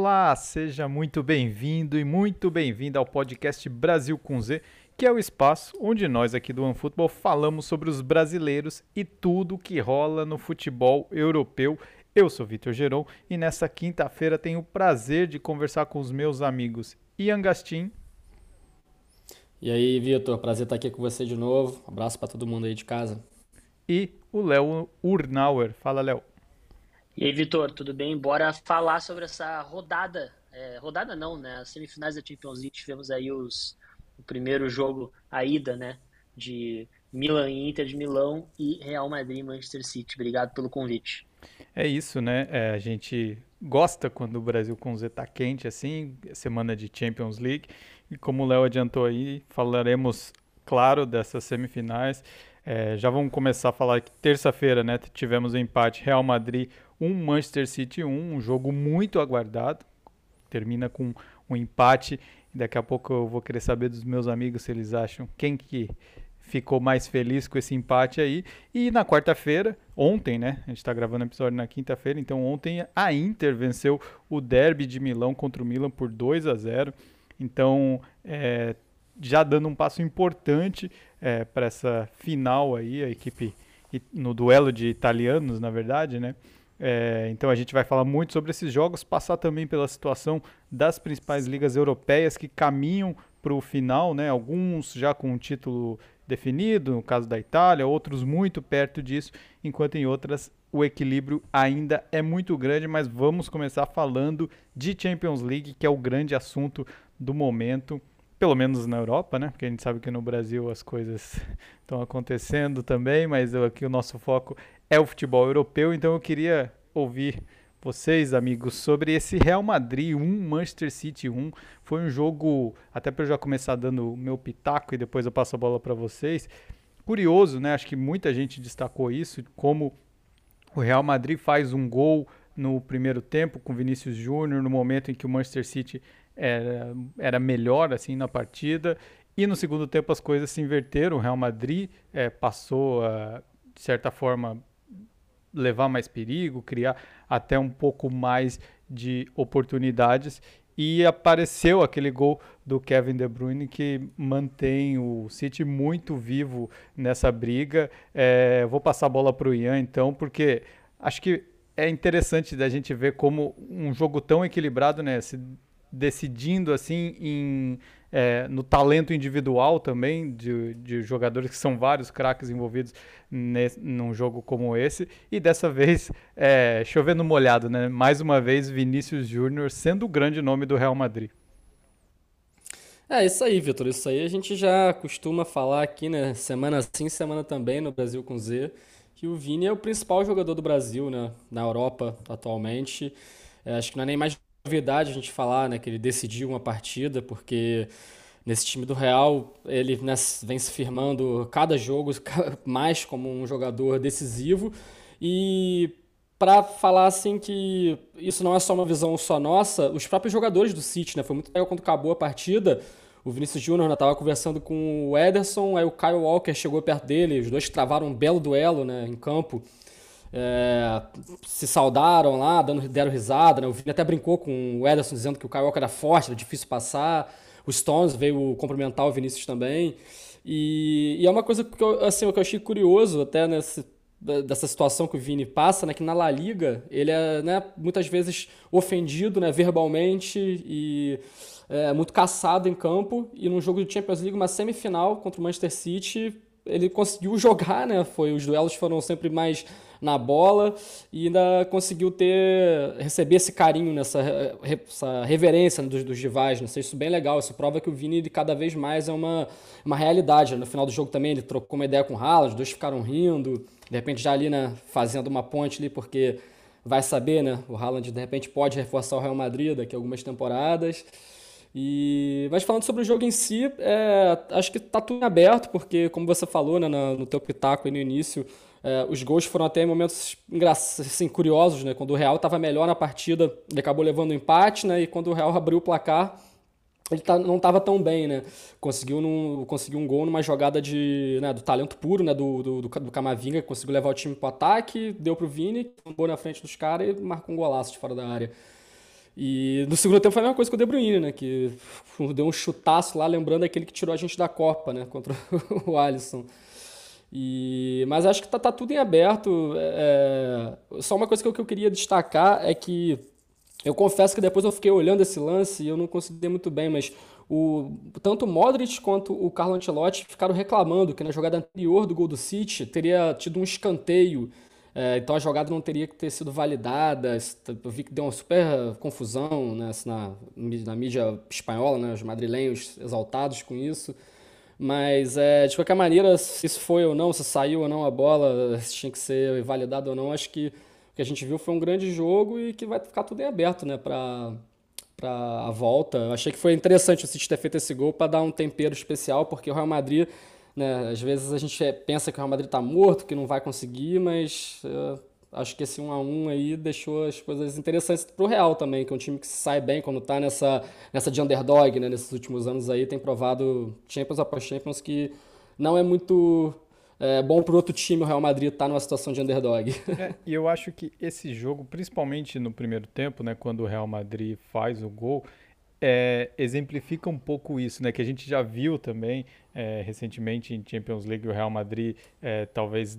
Olá, seja muito bem-vindo e muito bem-vinda ao podcast Brasil com Z, que é o espaço onde nós aqui do OneFootball falamos sobre os brasileiros e tudo o que rola no futebol europeu. Eu sou Vitor Geron e nessa quinta-feira tenho o prazer de conversar com os meus amigos Ian Gastin. E aí, Vitor, prazer estar aqui com você de novo. Um abraço para todo mundo aí de casa. E o Léo Urnauer. Fala, Léo. E aí, Vitor, tudo bem? Bora falar sobre essa rodada. É, rodada não, né? As semifinais da Champions League tivemos aí os, o primeiro jogo, a ida, né? De Milan e Inter de Milão e Real Madrid e Manchester City. Obrigado pelo convite. É isso, né? É, a gente gosta quando o Brasil com Z tá quente assim, semana de Champions League. E como o Léo adiantou aí, falaremos, claro, dessas semifinais. É, já vamos começar a falar que terça-feira, né? Tivemos o um empate Real Madrid um Manchester City 1, um jogo muito aguardado. Termina com um empate. Daqui a pouco eu vou querer saber dos meus amigos se eles acham quem que ficou mais feliz com esse empate aí. E na quarta-feira, ontem, né? A gente está gravando o episódio na quinta-feira, então ontem a Inter venceu o Derby de Milão contra o Milan por 2 a 0. Então, é, já dando um passo importante é, para essa final aí, a equipe no duelo de italianos, na verdade, né? É, então a gente vai falar muito sobre esses jogos, passar também pela situação das principais ligas europeias que caminham para o final, né? Alguns já com um título definido, no caso da Itália, outros muito perto disso, enquanto em outras o equilíbrio ainda é muito grande, mas vamos começar falando de Champions League, que é o grande assunto do momento, pelo menos na Europa, né? Porque a gente sabe que no Brasil as coisas estão acontecendo também, mas aqui o nosso foco é o futebol europeu, então eu queria ouvir vocês, amigos, sobre esse Real Madrid 1, Manchester City 1. Foi um jogo, até para eu já começar dando o meu pitaco e depois eu passo a bola para vocês. Curioso, né? Acho que muita gente destacou isso, como o Real Madrid faz um gol no primeiro tempo com Vinícius Júnior, no momento em que o Manchester City era, era melhor assim na partida. E no segundo tempo as coisas se inverteram. O Real Madrid é, passou, a, de certa forma, levar mais perigo, criar até um pouco mais de oportunidades. E apareceu aquele gol do Kevin De Bruyne que mantém o City muito vivo nessa briga. É, vou passar a bola para o Ian então, porque acho que é interessante da gente ver como um jogo tão equilibrado, né, se decidindo assim em é, no talento individual também de, de jogadores que são vários craques envolvidos nesse, num jogo como esse e dessa vez é, chovendo molhado, né? Mais uma vez Vinícius Júnior sendo o grande nome do Real Madrid. É isso aí, Vitor. Isso aí a gente já costuma falar aqui, né? Semana sim, semana também no Brasil com Z, que o Vini é o principal jogador do Brasil, né? Na Europa atualmente. É, acho que não é nem mais novidade a gente falar né, que ele decidiu uma partida, porque nesse time do Real ele né, vem se firmando cada jogo mais como um jogador decisivo. E para falar assim que isso não é só uma visão só nossa, os próprios jogadores do City, né? Foi muito legal quando acabou a partida. O Vinícius Júnior estava conversando com o Ederson, aí o Kyle Walker chegou perto dele, os dois travaram um belo duelo né, em campo é, se saudaram lá, dando, deram risada. Né? O Vini até brincou com o Ederson dizendo que o Kyle era forte, era difícil passar. O Stones veio cumprimentar o Vinícius também. E, e é uma coisa que eu, assim, que eu achei curioso até nesse, dessa situação que o Vini passa, né, que na La Liga ele é né, muitas vezes ofendido né, verbalmente e é muito caçado em campo. E num jogo de Champions League, uma semifinal contra o Manchester City, ele conseguiu jogar, né? Foi, os duelos foram sempre mais na bola e ainda conseguiu ter receber esse carinho nessa essa reverência dos, dos rivais, né? Isso bem legal. Isso prova que o Vini de cada vez mais é uma, uma realidade. No final do jogo também ele trocou uma ideia com o Haaland, os dois ficaram rindo, de repente já ali, né, fazendo uma ponte ali porque vai saber, né? O Haaland de repente pode reforçar o Real Madrid daqui a algumas temporadas. E, mas falando sobre o jogo em si, é, acho que está tudo aberto, porque, como você falou né, no, no teu pitaco aí no início, é, os gols foram até em momentos assim, curiosos, né? Quando o Real estava melhor na partida, ele acabou levando o um empate, né? E quando o Real abriu o placar, ele tá, não estava tão bem, né? Conseguiu, num, conseguiu um gol numa jogada de, né, do talento puro, né? Do, do, do, do Camavinga, conseguiu levar o time para o ataque, deu para o Vini, um gol na frente dos caras e marcou um golaço de fora da área. E no segundo tempo foi a mesma coisa com o De Bruyne, né? Que deu um chutaço lá, lembrando aquele que tirou a gente da Copa, né? Contra o Alisson. E, mas acho que tá, tá tudo em aberto. É, é, só uma coisa que eu, que eu queria destacar é que eu confesso que depois eu fiquei olhando esse lance e eu não consegui muito bem, mas o, tanto o Modric quanto o Carlo Ancelotti ficaram reclamando que na jogada anterior do gol do City teria tido um escanteio então a jogada não teria que ter sido validada. Eu vi que deu uma super confusão né, na, na mídia espanhola, né, os madrilenhos exaltados com isso. Mas, é, de qualquer maneira, se isso foi ou não, se saiu ou não a bola, se tinha que ser validado ou não, acho que o que a gente viu foi um grande jogo e que vai ficar tudo em aberto né, para a volta. Eu achei que foi interessante o City ter feito esse gol para dar um tempero especial, porque o Real Madrid né? Às vezes a gente pensa que o Real Madrid está morto, que não vai conseguir, mas uh, acho que esse 1 a 1 aí deixou as coisas interessantes para o Real também, que é um time que sai bem quando está nessa, nessa de underdog, né? Nesses últimos anos aí tem provado Champions após Champions que não é muito é, bom para outro time o Real Madrid estar tá numa situação de underdog. É, e eu acho que esse jogo, principalmente no primeiro tempo, né, quando o Real Madrid faz o gol, é, exemplifica um pouco isso, né? Que a gente já viu também é, recentemente em Champions League o Real Madrid é, talvez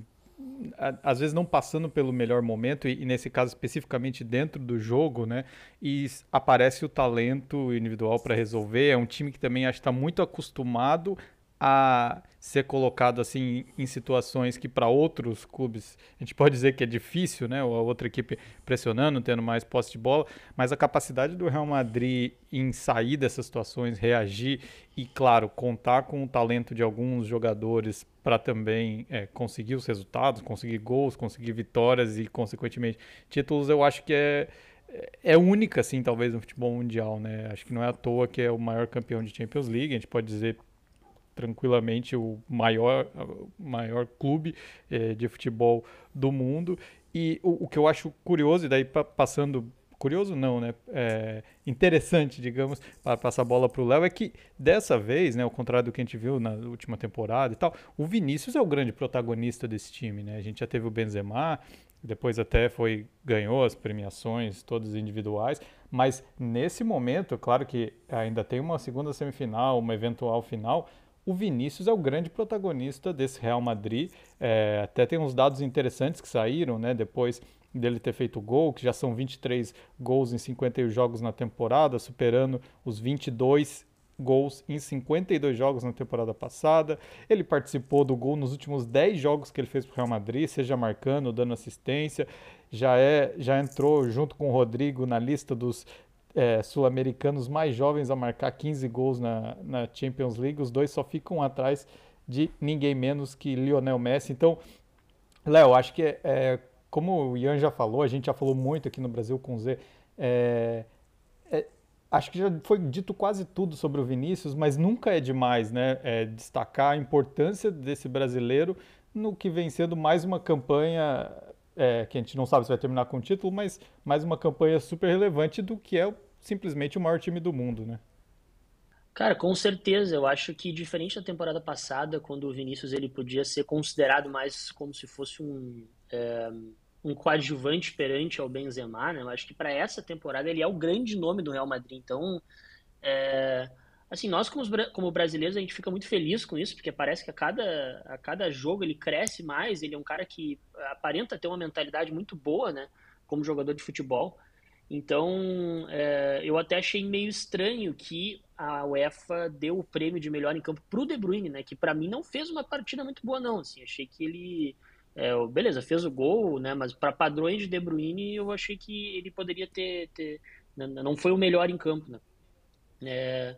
às vezes não passando pelo melhor momento e, nesse caso especificamente dentro do jogo, né? E aparece o talento individual para resolver. É um time que também acho que está muito acostumado a ser colocado assim em situações que para outros clubes a gente pode dizer que é difícil, né? A outra equipe pressionando, tendo mais posse de bola, mas a capacidade do Real Madrid em sair dessas situações, reagir e, claro, contar com o talento de alguns jogadores para também é, conseguir os resultados, conseguir gols, conseguir vitórias e, consequentemente, títulos, eu acho que é é única, assim, talvez, no futebol mundial, né? Acho que não é à toa que é o maior campeão de Champions League. A gente pode dizer tranquilamente o maior, maior clube é, de futebol do mundo. E o, o, que eu acho curioso, e daí passando. Curioso não, né? É, interessante, digamos, para passar a bola para o Léo, é que dessa vez, né, ao contrário do que a gente viu na última temporada e tal, o Vinícius é o grande protagonista desse time, né? A gente já teve o Benzema, depois até foi ganhou as premiações todas individuais, mas nesse momento, claro que ainda tem uma segunda semifinal, uma eventual final, o Vinícius é o grande protagonista desse Real Madrid. É, até tem uns dados interessantes que saíram, né? Depois dele ter feito gol, que já são 23 gols em 51 jogos na temporada, superando os 22 gols em 52 jogos na temporada passada. Ele participou do gol nos últimos 10 jogos que ele fez para o Real Madrid, seja marcando, dando assistência. Já é, já entrou junto com o Rodrigo na lista dos é, sul-americanos mais jovens a marcar 15 gols na, na Champions League. Os dois só ficam atrás de ninguém menos que Lionel Messi. Então, Léo, acho que é, é, como o Ian já falou, a gente já falou muito aqui no Brasil com o Z. É, é, acho que já foi dito quase tudo sobre o Vinícius, mas nunca é demais né, é, destacar a importância desse brasileiro no que vem sendo mais uma campanha é, que a gente não sabe se vai terminar com o título, mas mais uma campanha super relevante do que é simplesmente o maior time do mundo, né? Cara, com certeza. Eu acho que diferente da temporada passada, quando o Vinícius ele podia ser considerado mais como se fosse um é, um coadjuvante perante ao Benzema, né? Eu acho que para essa temporada ele é o grande nome do Real Madrid. Então, é, assim, nós como, como brasileiros a gente fica muito feliz com isso, porque parece que a cada, a cada jogo ele cresce mais, ele é um cara que aparenta ter uma mentalidade muito boa, né, como jogador de futebol. Então, é, eu até achei meio estranho que a UEFA deu o prêmio de melhor em campo pro De Bruyne, né, que para mim não fez uma partida muito boa não, assim, achei que ele é, beleza, fez o gol, né, mas para padrões de De Bruyne eu achei que ele poderia ter, ter não foi o melhor em campo, né. É,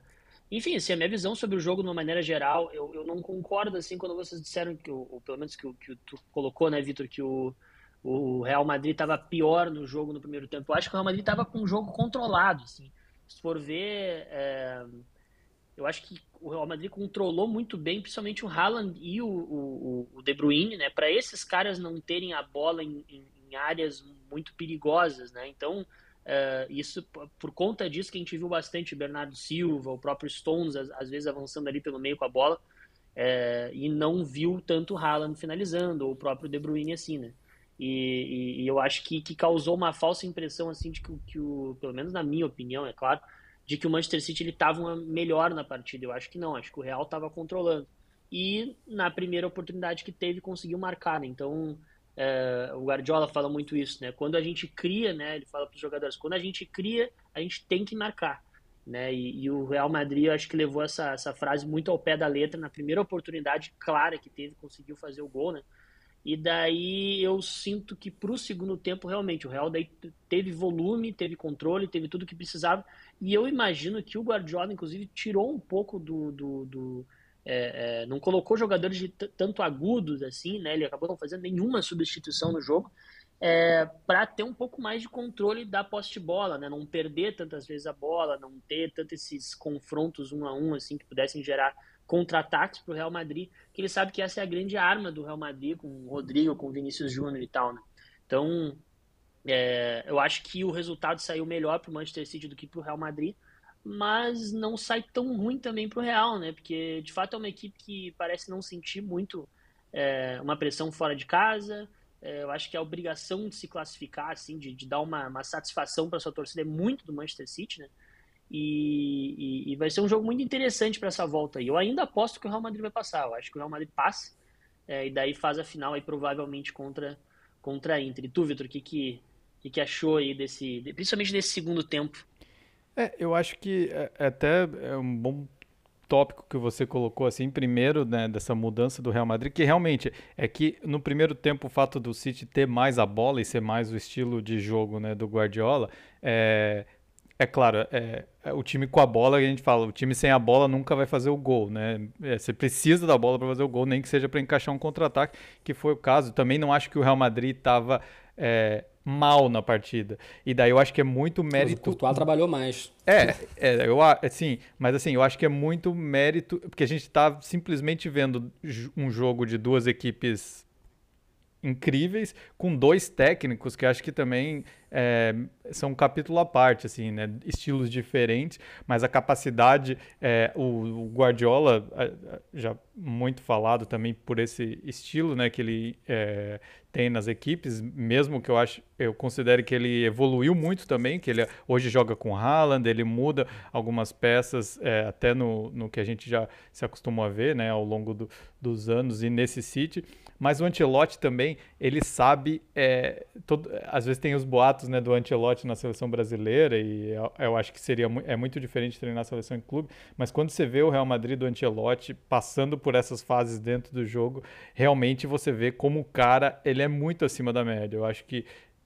enfim, assim, a minha visão sobre o jogo de uma maneira geral, eu, eu não concordo assim quando vocês disseram que, ou pelo menos que, que tu colocou, né, Vitor, que o, o Real Madrid estava pior no jogo no primeiro tempo. Eu acho que o Real Madrid estava com um jogo controlado, assim. Se for ver, é, eu acho que o Real Madrid controlou muito bem, principalmente o Haaland e o, o, o De Bruyne, né, para esses caras não terem a bola em, em, em áreas muito perigosas, né. Então Uh, isso por conta disso que a gente viu bastante Bernardo Silva, o próprio Stones, às, às vezes avançando ali pelo meio com a bola, uh, e não viu tanto Haaland finalizando, ou o próprio De Bruyne assim, né? E, e, e eu acho que, que causou uma falsa impressão, assim, de que, que o, pelo menos na minha opinião, é claro, de que o Manchester City estava melhor na partida. Eu acho que não, acho que o Real estava controlando. E na primeira oportunidade que teve, conseguiu marcar. Né? Então, é, o Guardiola fala muito isso, né? Quando a gente cria, né? Ele fala para os jogadores, quando a gente cria, a gente tem que marcar, né? E, e, o Real Madrid, eu acho que levou essa, essa frase muito ao pé da letra na primeira oportunidade clara que teve, conseguiu fazer o gol, né? E daí eu sinto que para o segundo tempo, realmente, o Real daí teve volume, teve controle, teve tudo que precisava. E eu imagino que o Guardiola, inclusive, tirou um pouco do. do, do é, é, não colocou jogadores de tanto agudos assim, né? Ele acabou não fazendo nenhuma substituição no jogo. É, para ter um pouco mais de controle da posse de bola, né? Não perder tantas vezes a bola, não ter tantos esses confrontos um a um assim que pudessem gerar contra-ataques para o Real Madrid, que ele sabe que essa é a grande arma do Real Madrid, com o Rodrigo, com o Vinícius Júnior e tal, né? Então, é, eu acho que o resultado saiu melhor para o Manchester City do que para o Real Madrid, mas não sai tão ruim também para o Real, né? Porque, de fato, é uma equipe que parece não sentir muito é, uma pressão fora de casa, é, eu acho que a obrigação de se classificar, assim, de, de dar uma, uma satisfação para sua torcida é muito do Manchester City, né? E, e, e, vai ser um jogo muito interessante para essa volta aí. Eu ainda aposto que o Real Madrid vai passar. Eu acho que o Real Madrid passa é, e daí faz a final aí provavelmente contra, contra a Inter. E tu, Vitor, o que, que, que, que achou aí desse, principalmente desse segundo tempo? É, eu acho que é, é até é um bom tópico que você colocou assim primeiro né, dessa mudança do Real Madrid que realmente é que no primeiro tempo o fato do City ter mais a bola e ser mais o estilo de jogo né, do Guardiola é, é claro, é, é, o time com a bola, a gente fala, o time sem a bola nunca vai fazer o gol, né? É, você precisa da bola para fazer o gol, nem que seja para encaixar um contra-ataque, que foi o caso. Também não acho que o Real Madrid estava é, mal na partida. E daí eu acho que é muito mérito. Mas o Courtois trabalhou mais. É, é eu assim, mas assim, eu acho que é muito mérito, porque a gente está simplesmente vendo um jogo de duas equipes incríveis com dois técnicos que acho que também é, são um capítulo à parte, assim, né? Estilos diferentes, mas a capacidade, é, o, o, Guardiola já muito falado também por esse estilo, né? Que ele é, tem nas equipes, mesmo que eu acho, eu considere que ele evoluiu muito também, que ele hoje joga com Haaland, ele muda algumas peças, é, até no, no que a gente já se acostumou a ver, né? Ao longo do, dos anos e nesse City. Mas o Ancelotti também, ele sabe, é, todo, às vezes tem os boatos né, do Ancelotti na seleção brasileira e eu, eu, acho que seria é muito diferente treinar a seleção em clube, mas quando você vê o Real Madrid do Ancelotti passando por essas fases dentro do jogo, realmente você vê como o cara, ele é muito acima da média. Eu acho que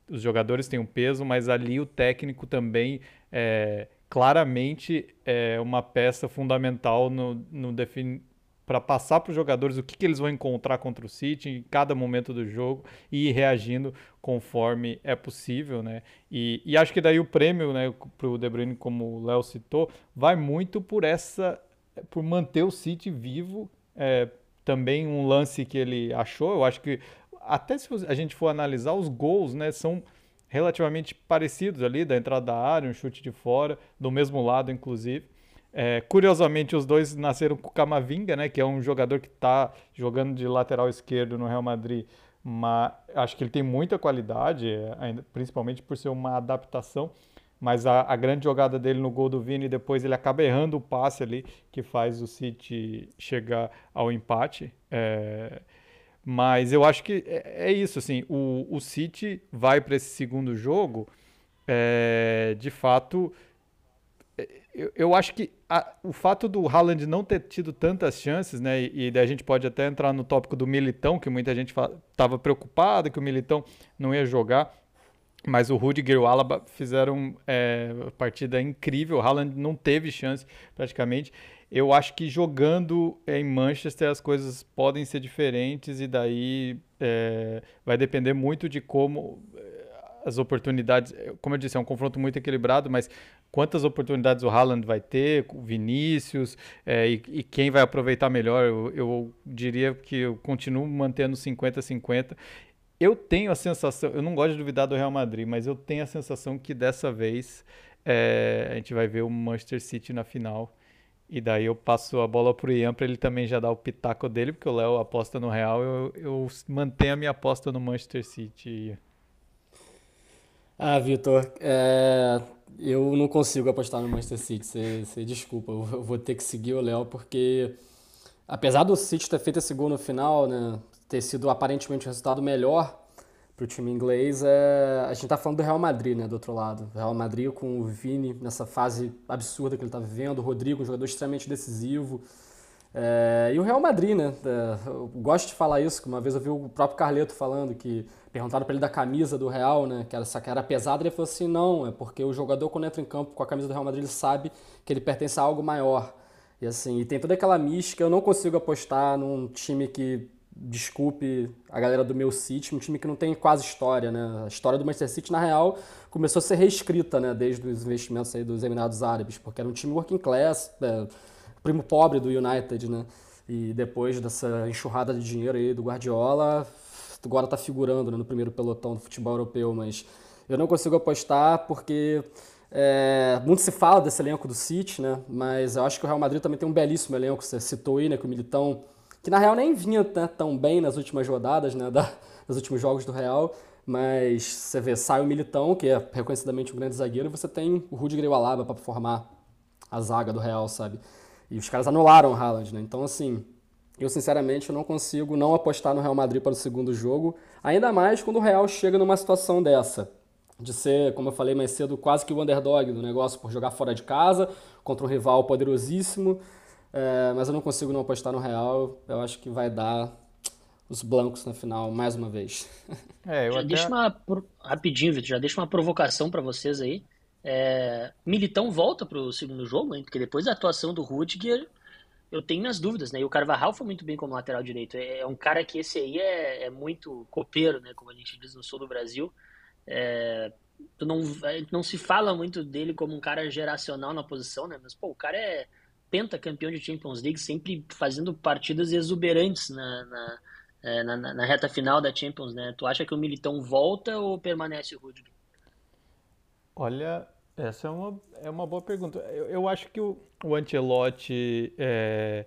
os jogadores têm um peso, mas ali o técnico também é, claramente é uma peça fundamental no, no defin para passar para os jogadores o que, que eles vão encontrar contra o City em cada momento do jogo e ir reagindo conforme é possível, né? E, e acho que daí o prêmio, né, para o De Bruyne, como o Léo citou, vai muito por essa, por manter o City vivo. É, também um lance que ele achou, eu acho que até se a gente for analisar os gols, né, são relativamente parecidos ali da entrada da área, um chute de fora, do mesmo lado, inclusive. É, curiosamente, os dois nasceram com o Camavinga, né, que é um jogador que está jogando de lateral esquerdo no Real Madrid, mas acho que ele tem muita qualidade, é, principalmente por ser uma adaptação. Mas a, a, grande jogada dele no gol do Vini, depois ele acaba errando o passe ali que faz o City chegar ao empate. É, mas eu acho que é, é isso, assim, o, o City vai para esse segundo jogo, é, de fato, eu, eu acho que a, o fato do Haaland não ter tido tantas chances, né? E, e daí a gente pode até entrar no tópico do Militão, que muita gente estava preocupada que o Militão não ia jogar. Mas o Rudiger e o Alaba fizeram é, partida incrível. O Haaland não teve chance praticamente. Eu acho que jogando em Manchester as coisas podem ser diferentes e daí é, vai depender muito de como as oportunidades. Como eu disse, é um confronto muito equilibrado, mas quantas oportunidades o Haaland vai ter, o Vinícius, é, e, e, quem vai aproveitar melhor. Eu, eu diria que eu continuo mantendo 50-50. Eu tenho a sensação, eu não gosto de duvidar do Real Madrid, mas eu tenho a sensação que dessa vez é, a gente vai ver o Manchester City na final. E daí eu passo a bola pro Ian para ele também já dar o pitaco dele, porque o Léo aposta no Real, eu, eu mantenho a minha aposta no Manchester City. Ah, Vitor, é, eu não consigo apostar no Manchester City, você, desculpa, eu vou ter que seguir o Léo, porque apesar do City ter feito esse gol no final, né, ter sido aparentemente o resultado melhor para o time inglês, é, a gente está falando do Real Madrid, né, do outro lado. Real Madrid com o Vini nessa fase absurda que ele está vivendo, o Rodrigo, um jogador extremamente decisivo, é, e o Real Madrid, né? É, eu gosto de falar isso, que uma vez eu vi o próprio Carleto falando que perguntaram para ele da camisa do Real, né? Que era, que era pesada, ele falou assim: não, é porque o jogador, quando entra em campo com a camisa do Real Madrid, ele sabe que ele pertence a algo maior. E assim, e tem toda aquela mística. Eu não consigo apostar num time que, desculpe a galera do meu City, um time que não tem quase história, né? A história do Manchester City, na real, começou a ser reescrita, né? Desde os investimentos aí dos Emirados Árabes, porque era um time working class. É, primo pobre do United, né? E depois dessa enxurrada de dinheiro aí do Guardiola, agora tá figurando né, no primeiro pelotão do futebol europeu, mas eu não consigo apostar porque é, muito se fala desse elenco do City, né? Mas eu acho que o Real Madrid também tem um belíssimo elenco, você citou aí, né? Que o Militão, que na real nem vinha tão bem nas últimas rodadas, né? Da, nos últimos jogos do Real, mas você vê, sai o Militão, que é reconhecidamente um grande zagueiro, e você tem o Rudiger e o Alaba para formar a zaga do Real, sabe? E os caras anularam o Haaland, né? Então, assim, eu sinceramente não consigo não apostar no Real Madrid para o segundo jogo, ainda mais quando o Real chega numa situação dessa. De ser, como eu falei mais cedo, quase que o underdog do negócio por jogar fora de casa, contra um rival poderosíssimo. É, mas eu não consigo não apostar no Real. Eu acho que vai dar os blancos na final mais uma vez. É, eu já até... deixa uma. Rapidinho, Vitor, já deixa uma provocação para vocês aí. É, Militão volta para o segundo jogo, hein? porque depois da atuação do Rudiger, eu tenho minhas dúvidas, né? E o Carvajal foi muito bem como lateral direito. É, é um cara que esse aí é, é, muito copeiro, né? Como a gente diz no sul do Brasil. É, tu não, não se fala muito dele como um cara geracional na posição, né? Mas, pô, o cara é pentacampeão de Champions League, sempre fazendo partidas exuberantes na, na, é, na, na reta final da Champions, né? Tu acha que o Militão volta ou permanece o Rudiger? Olha, essa é uma, é uma boa pergunta. Eu, eu acho que o, o Ancelotti, é,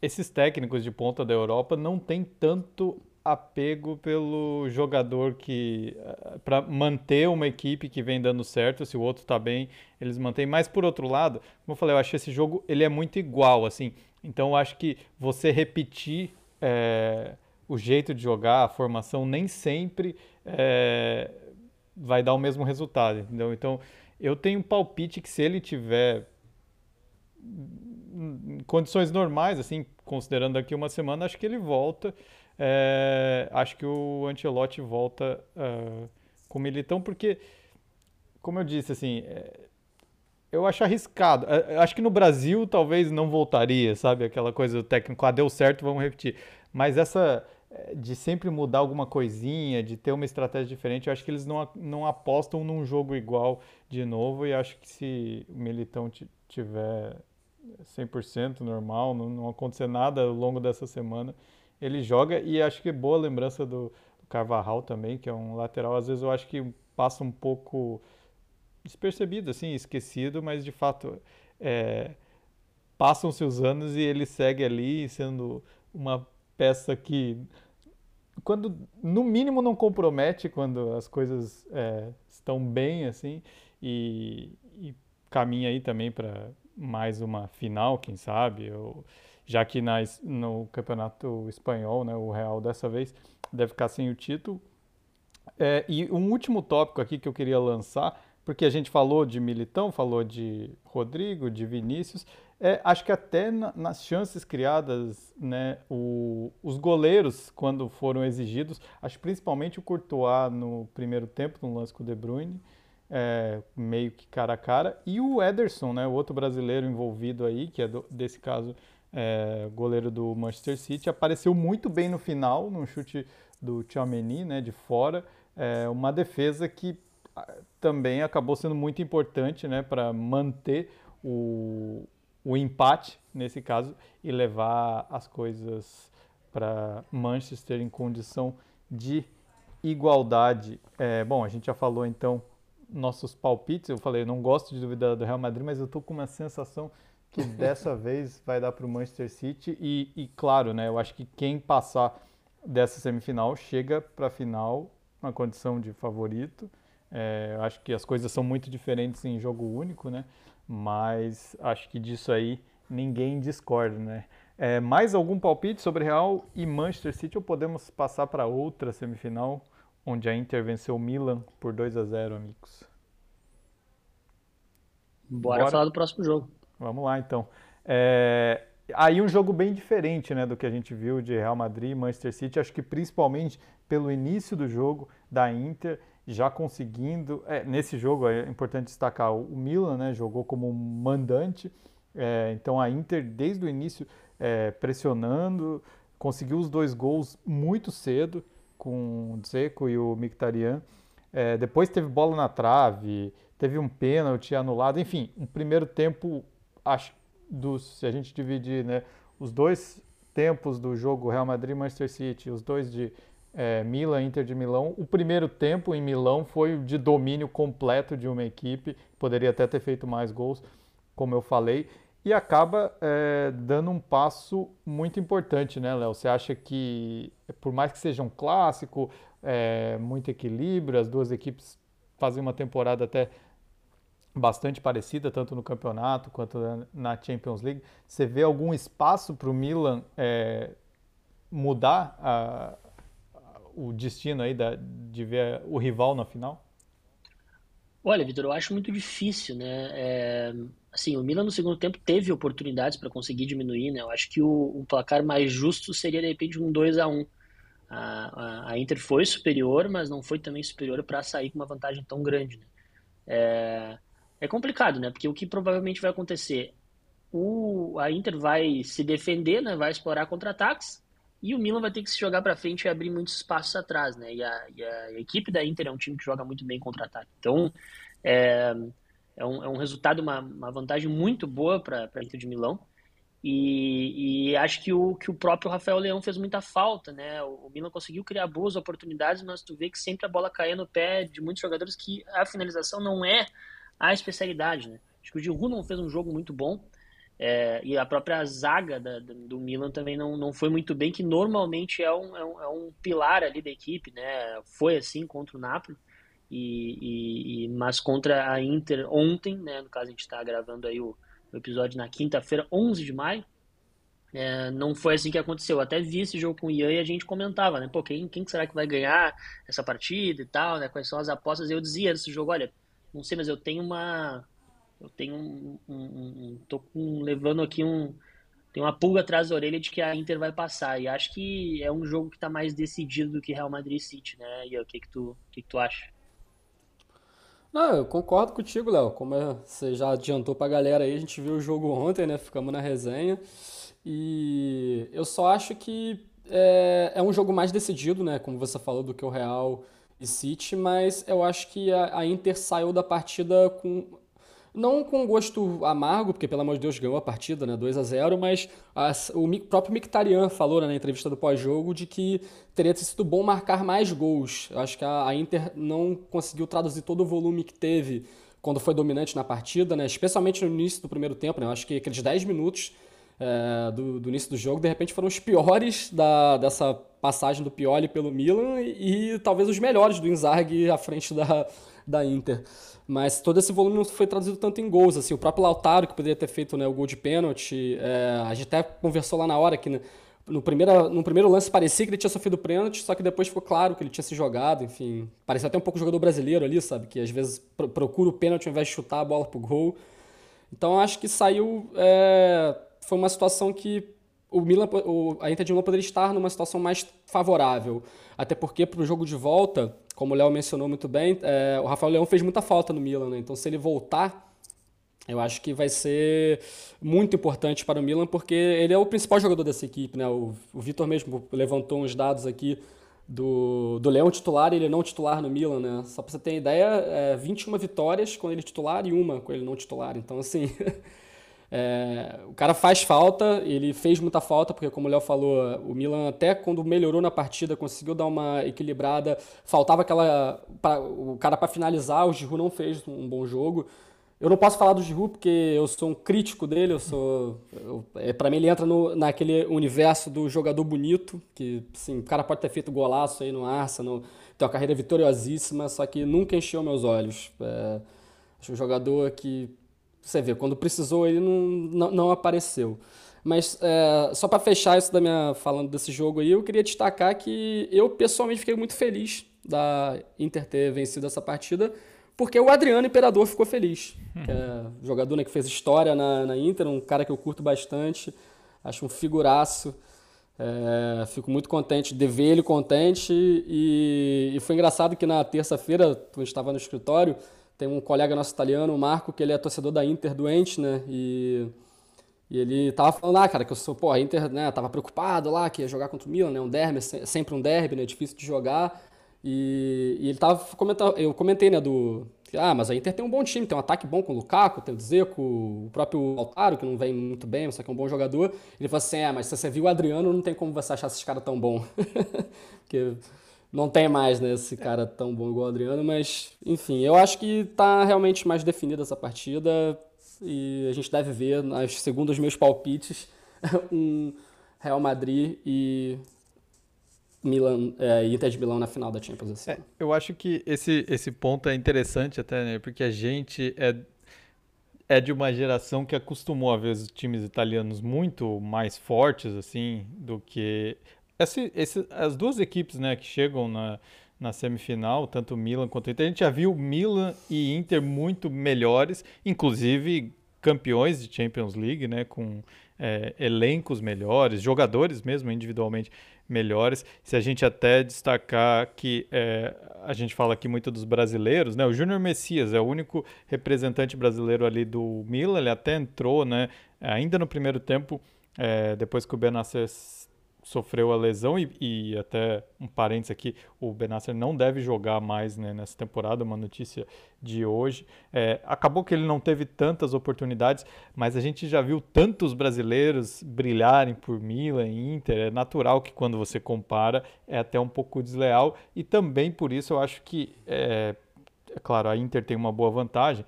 esses técnicos de ponta da Europa não tem tanto apego pelo jogador que eh, para manter uma equipe que vem dando certo, se o outro está bem, eles mantêm. Mas por outro lado, como eu falei, eu acho que esse jogo ele é muito igual, assim. Então eu acho que você repetir é, o jeito de jogar, a formação, nem sempre é, vai dar o mesmo resultado, entendeu? Então, eu tenho um palpite que se ele tiver condições normais, assim, considerando daqui uma semana, acho que ele volta. É, acho que o Ancelotti volta uh, com o Militão, porque, como eu disse, assim, é, eu acho arriscado. É, acho que no Brasil talvez não voltaria, sabe? Aquela coisa do técnico, ah, deu certo, vamos repetir. Mas essa é, de sempre mudar alguma coisinha, de ter uma estratégia diferente. Eu acho que eles não, não apostam num jogo igual de novo e acho que se o Militão tiver 100% normal, não, não acontecer nada ao longo dessa semana, ele joga e acho que é boa lembrança do, Carvajal também, que é um lateral, às vezes eu acho que passa um pouco despercebido, assim, esquecido, mas de fato é, passam-se os anos e ele segue ali sendo uma peça que quando no mínimo não compromete quando as coisas é, estão bem assim e, e caminha aí também para mais uma final quem sabe já que na, no campeonato espanhol né o Real dessa vez deve ficar sem o título. É, e um último tópico aqui que eu queria lançar porque a gente falou de Militão, falou de Rodrigo, de Vinícius, é, acho que até na, nas chances criadas, né, o, os goleiros, quando foram exigidos, acho principalmente o Courtois no primeiro tempo, no lance com o De Bruyne, é, meio que cara a cara, e o Ederson, né, o outro brasileiro envolvido aí, que é do, desse caso é, goleiro do Manchester City, apareceu muito bem no final, num chute do Tchouameni, né, de fora, é, uma defesa que ah, também acabou sendo muito importante né, para manter o, o empate, nesse caso, e levar as coisas para Manchester em condição de igualdade. É, bom, a gente já falou então nossos palpites. Eu falei, não gosto de duvidar do Real Madrid, mas eu estou com uma sensação que dessa vez vai dar para o Manchester City e, e, claro, né, eu acho que quem passar dessa semifinal chega para a final na condição de favorito. É, eu acho que as coisas são muito diferentes em jogo único, né? Mas acho que disso aí ninguém discorda, né? É, mais algum palpite sobre Real e Manchester City ou podemos passar para outra semifinal, onde a Inter venceu o Milan por 2 a 0, amigos? Bora, Bora. falar do próximo jogo. Vamos lá, então. É, aí um jogo bem diferente né, do que a gente viu de Real Madrid e Manchester City, acho que principalmente pelo início do jogo da Inter, já conseguindo. É, nesse jogo é importante destacar o Milan, né, jogou como mandante, é, então a Inter desde o início é, pressionando, conseguiu os dois gols muito cedo com o Dzeko e o Mkhitaryan. É, depois teve bola na trave, teve um pênalti anulado, enfim, um primeiro tempo, acho, dos, se a gente dividir né, os dois tempos do jogo Real Madrid Manchester City, os dois de é, Milan Inter de Milão, o primeiro tempo em Milão foi de domínio completo de uma equipe, poderia até ter feito mais gols, como eu falei, e acaba é, dando um passo muito importante, né, Léo? Você acha que, por mais que seja um clássico, é, muito equilíbrio, as duas equipes fazem uma temporada até bastante parecida, tanto no campeonato quanto na Champions League. Você vê algum espaço para o Milan é, mudar a, o destino aí da, de ver o rival na final? Olha, Vitor, eu acho muito difícil, né? É, assim, o Milan no segundo tempo teve oportunidades para conseguir diminuir, né? Eu acho que o, o, placar mais justo seria de repente um 2 a 1 a, a, a Inter foi superior, mas não foi também superior para sair com uma vantagem tão grande, né? É, é complicado, né? Porque o que provavelmente vai acontecer, o, a Inter vai se defender, né? Vai explorar contra-ataques e o Milan vai ter que se jogar para frente e abrir muitos espaços atrás, né? E a, e a equipe da Inter é um time que joga muito bem contra-ataque. Então, é, é, um, é um resultado, uma, uma vantagem muito boa para a Inter de Milão. E, e, acho que o, que o próprio Rafael Leão fez muita falta, né? O, o Milan conseguiu criar boas oportunidades, mas tu vê que sempre a bola caía no pé de muitos jogadores que a finalização não é a especialidade, né? Acho que o Giroud não fez um jogo muito bom é, e a própria zaga da, do Milan também não, não foi muito bem, que normalmente é um, é um, é um pilar ali da equipe, né? Foi assim contra o Napoli, e, e, mas contra a Inter ontem, né? No caso a gente está gravando aí o, o, episódio na quinta-feira, 11 de maio, é, não foi assim que aconteceu. Eu até vi esse jogo com o Ian e a gente comentava, né? Pô, quem, quem será que vai ganhar essa partida e tal, né? Quais são as apostas? E eu dizia nesse jogo, olha, não sei, mas eu tenho uma. Eu tenho um. um, um tô com, levando aqui um. Tem uma pulga atrás da orelha de que a Inter vai passar. E acho que é um jogo que está mais decidido do que Real Madrid City, né? E o que, que, tu, que, que tu acha? Não, eu concordo contigo, Léo. Como é, você já adiantou pra galera aí, a gente viu o jogo ontem, né? Ficamos na resenha. E eu só acho que é, é um jogo mais decidido, né? Como você falou, do que o Real e City, mas eu acho que a, a Inter saiu da partida com não com gosto amargo, porque pelo amor de Deus ganhou a partida, né, 2 a 0, mas a, o próprio Mictarian falou né, na entrevista do pós-jogo de que teria sido bom marcar mais gols. Eu acho que a, a, Inter não conseguiu traduzir todo o volume que teve quando foi dominante na partida, né, especialmente no início do primeiro tempo. Né, eu acho que aqueles 10 minutos é, do, do, início do jogo, de repente foram os piores da, dessa passagem do Pioli pelo Milan e, e, talvez os melhores do Inzaghi à frente da, da Inter. Mas todo esse volume não foi traduzido tanto em gols. Assim, o próprio Lautaro, que poderia ter feito né, o gol de pênalti, é, a gente até conversou lá na hora que no, primeiro, no primeiro lance parecia que ele tinha sofrido pênalti, só que depois ficou claro que ele tinha se jogado, enfim. Parecia até um pouco jogador brasileiro ali, sabe? Que às vezes procura o pênalti ao invés de chutar a bola pro gol. Então acho que saiu. É, foi uma situação que o Milan, o, a Inter de Milão poderia estar numa situação mais favorável. Até porque para o jogo de volta, como o Léo mencionou muito bem, é, o Rafael Leão fez muita falta no Milan, né? Então se ele voltar, eu acho que vai ser muito importante para o Milan, porque ele é o principal jogador dessa equipe, né? O, o Vitor mesmo levantou uns dados aqui do, do Leão titular e ele não titular no Milan, né? Só para você ter ideia, é 21 vitórias com ele titular e uma com ele não titular. Então, assim, É, o cara faz falta, ele fez muita falta, porque como o Léo falou, o Milan até quando melhorou na partida, conseguiu dar uma equilibrada, faltava aquela. Pra, o cara para finalizar, o Giroud não fez um bom jogo. eu não posso falar do Giroud porque eu sou um crítico dele, eu sou. é, para mim, ele entra no, naquele universo do jogador bonito, que sim, o cara pode ter feito golaço aí no Arsenal, tem uma carreira vitoriosíssima, só que nunca encheu meus olhos. É, acho um jogador que. Você vê, quando precisou, ele não, não, não apareceu. Mas é, só para fechar isso da minha falando desse jogo aí, eu queria destacar que eu pessoalmente fiquei muito feliz da Inter ter vencido essa partida porque o Adriano Imperador ficou feliz. É jogador né, que fez história na, na Inter, um cara que eu curto bastante, acho um figuraço. É, fico muito contente de ver ele contente e, e foi engraçado que na terça-feira, quando estava no escritório, tem um colega nosso italiano, o Marco, que ele é torcedor da Inter doente, né? E, e ele tava falando, ah, cara, que eu sou, pô, a Inter, né, tava preocupado lá, que ia jogar contra o Milan, né, um derby, sempre um derby, né, difícil de jogar. E, e ele tava comentando, eu comentei, né, do. Ah, mas a Inter tem um bom time, tem um ataque bom com o Lukaku, tem o Dzeko, o próprio Altaro, que não vem muito bem, só que é um bom jogador. Ele falou assim: é, mas se você viu o Adriano, não tem como você achar esses caras tão bom. Porque não tem mais, né, esse cara tão bom igual o Adriano, mas, enfim, eu acho que tá realmente mais definida essa partida e a gente deve ver, segundo os meus palpites, um Real Madrid e Milan, é, Inter de Milão na final da Champions. Assim. É, eu acho que esse, esse ponto é interessante até, né? Porque a gente é, é de uma geração que acostumou a ver os times italianos muito mais fortes, assim, do que... Esse, esse, as duas equipes, né, que chegam na, na semifinal, tanto Milan quanto Inter, a gente já viu Milan e Inter muito melhores, inclusive campeões de Champions League, né, com é, elencos melhores, jogadores mesmo individualmente melhores. Se a gente até destacar que é, a gente fala aqui muito dos brasileiros, né? O Júnior Messias é o único representante brasileiro ali do Milan, ele até entrou, né? Ainda no primeiro tempo, é, depois que o Benacer sofreu a lesão e, e, até um parênteses aqui, o Benasser não deve jogar mais né, nessa temporada, uma notícia de hoje. É, acabou que ele não teve tantas oportunidades, mas a gente já viu tantos brasileiros brilharem por Milan e Inter, é natural que quando você compara é até um pouco desleal e também por isso eu acho que, é, é claro, a Inter tem uma boa vantagem,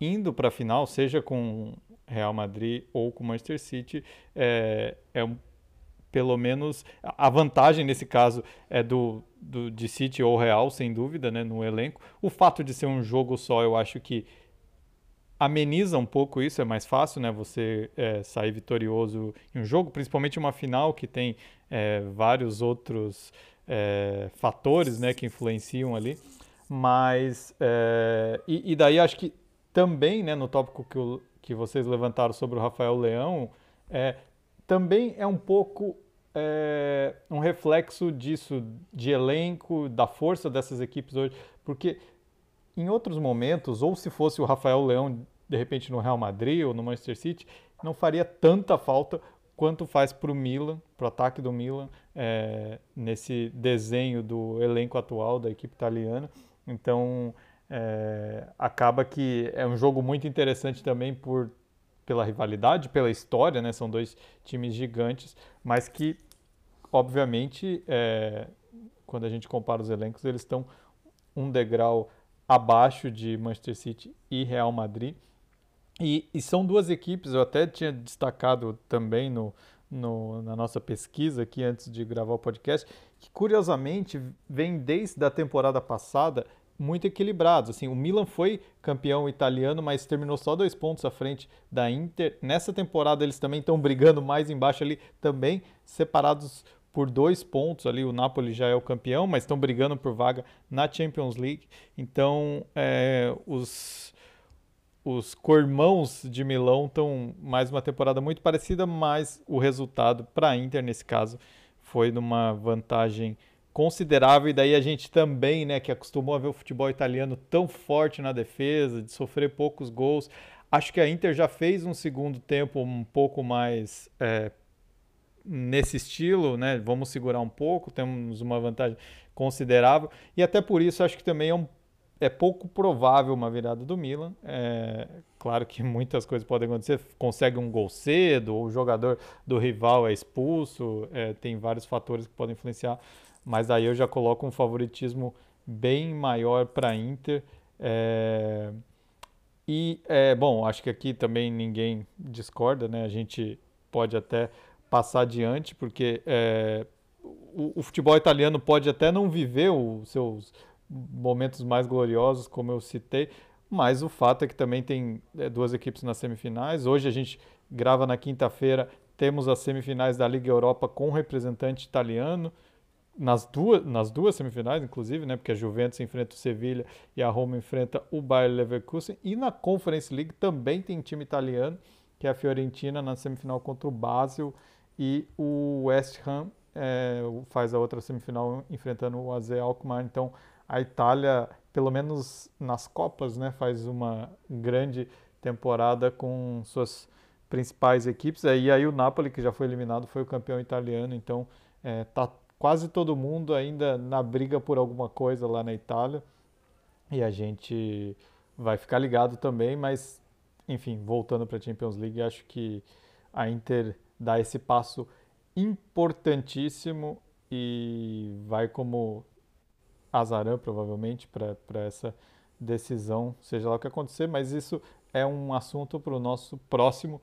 indo para a final, seja com Real Madrid ou com Manchester City, é, é um pelo menos a vantagem nesse caso é do, do de City ou Real, sem dúvida, né, no elenco. O fato de ser um jogo só, eu acho que ameniza um pouco isso, é mais fácil, né, você é, sair vitorioso em um jogo, principalmente uma final que tem é, vários outros é, fatores, né, que influenciam ali. Mas é, e, e, daí acho que também, né, no tópico que, o, que vocês levantaram sobre o Rafael Leão, é, também é um pouco é, um reflexo disso, de elenco, da força dessas equipes hoje, porque em outros momentos, ou se fosse o Rafael Leão de repente no Real Madrid ou no Manchester City, não faria tanta falta quanto faz para o Milan, para o ataque do Milan, é, nesse desenho do elenco atual da equipe italiana. Então, é, acaba que é um jogo muito interessante também por pela rivalidade, pela história, né? São dois times gigantes, mas que obviamente, é, quando a gente compara os elencos, eles estão um degrau abaixo de Manchester City e Real Madrid. E, e são duas equipes, eu até tinha destacado também no, no, na nossa pesquisa aqui antes de gravar o podcast, que curiosamente vem desde a temporada passada muito equilibrados. Assim, o Milan foi campeão italiano, mas terminou só dois pontos à frente da Inter. Nessa temporada eles também estão brigando mais embaixo ali, também separados por dois pontos ali. O Napoli já é o campeão, mas estão brigando por vaga na Champions League. Então, é, os, os cormãos de Milão estão mais uma temporada muito parecida, mas o resultado para a Inter, nesse caso, foi numa vantagem considerável. E daí a gente também, né, que acostumou a ver o futebol italiano tão forte na defesa, de sofrer poucos gols. Acho que a Inter já fez um segundo tempo um pouco mais é, nesse estilo, né? Vamos segurar um pouco, temos uma vantagem considerável e até por isso acho que também é, um, é pouco provável uma virada do Milan. É, claro que muitas coisas podem acontecer, consegue um gol cedo, ou o jogador do rival é expulso, é, tem vários fatores que podem influenciar, mas aí eu já coloco um favoritismo bem maior para Inter. É, E, é, bom, acho que aqui também ninguém discorda, né? A gente pode até passar adiante, porque é, o, o, futebol italiano pode até não viver os seus momentos mais gloriosos, como eu citei, mas o fato é que também tem é, duas equipes nas semifinais. Hoje a gente grava na quinta-feira, temos as semifinais da Liga Europa com representante italiano nas duas, nas duas semifinais, inclusive, né? Porque a Juventus enfrenta o Sevilha e a Roma enfrenta o Bayer Leverkusen. E na Conference League também tem time italiano, que é a Fiorentina na semifinal contra o Basel e o West Ham é, faz a outra semifinal enfrentando o AZ Alkmaar. Então a Itália, pelo menos nas Copas, né, faz uma grande temporada com suas principais equipes. E aí o Napoli, que já foi eliminado, foi o campeão italiano. Então é, tá quase todo mundo ainda na briga por alguma coisa lá na Itália. E a gente vai ficar ligado também, mas enfim, voltando para a Champions League, acho que a Inter dá esse passo importantíssimo e vai como azarão provavelmente para essa decisão, seja lá o que acontecer, mas isso é um assunto para o nosso próximo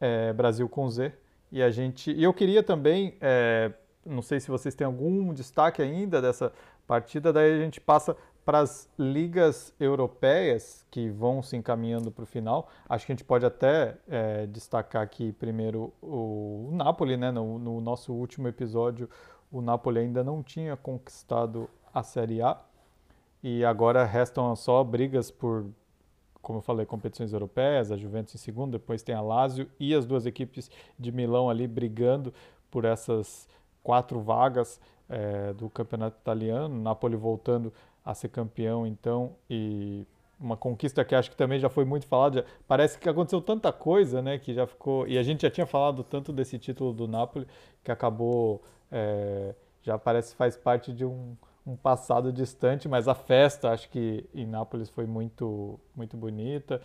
é, Brasil com Z. E a gente, e eu queria também é, não sei se vocês têm algum destaque ainda dessa partida, daí a gente passa para as ligas europeias que vão se encaminhando para o final. Acho que a gente pode até é, destacar aqui primeiro o, Napoli, né? No, no, nosso último episódio, o Napoli ainda não tinha conquistado a Série A e agora restam só brigas por, como eu falei, competições europeias. A Juventus em segundo, depois tem a Lazio e as duas equipes de Milão ali brigando por essas quatro vagas é, do campeonato italiano, Napoli voltando a ser campeão então e uma conquista que acho que também já foi muito falada. Parece que aconteceu tanta coisa, né, que já ficou e a gente já tinha falado tanto desse título do Napoli que acabou é, já parece faz parte de um, um passado distante, mas a festa acho que em Nápoles foi muito muito bonita.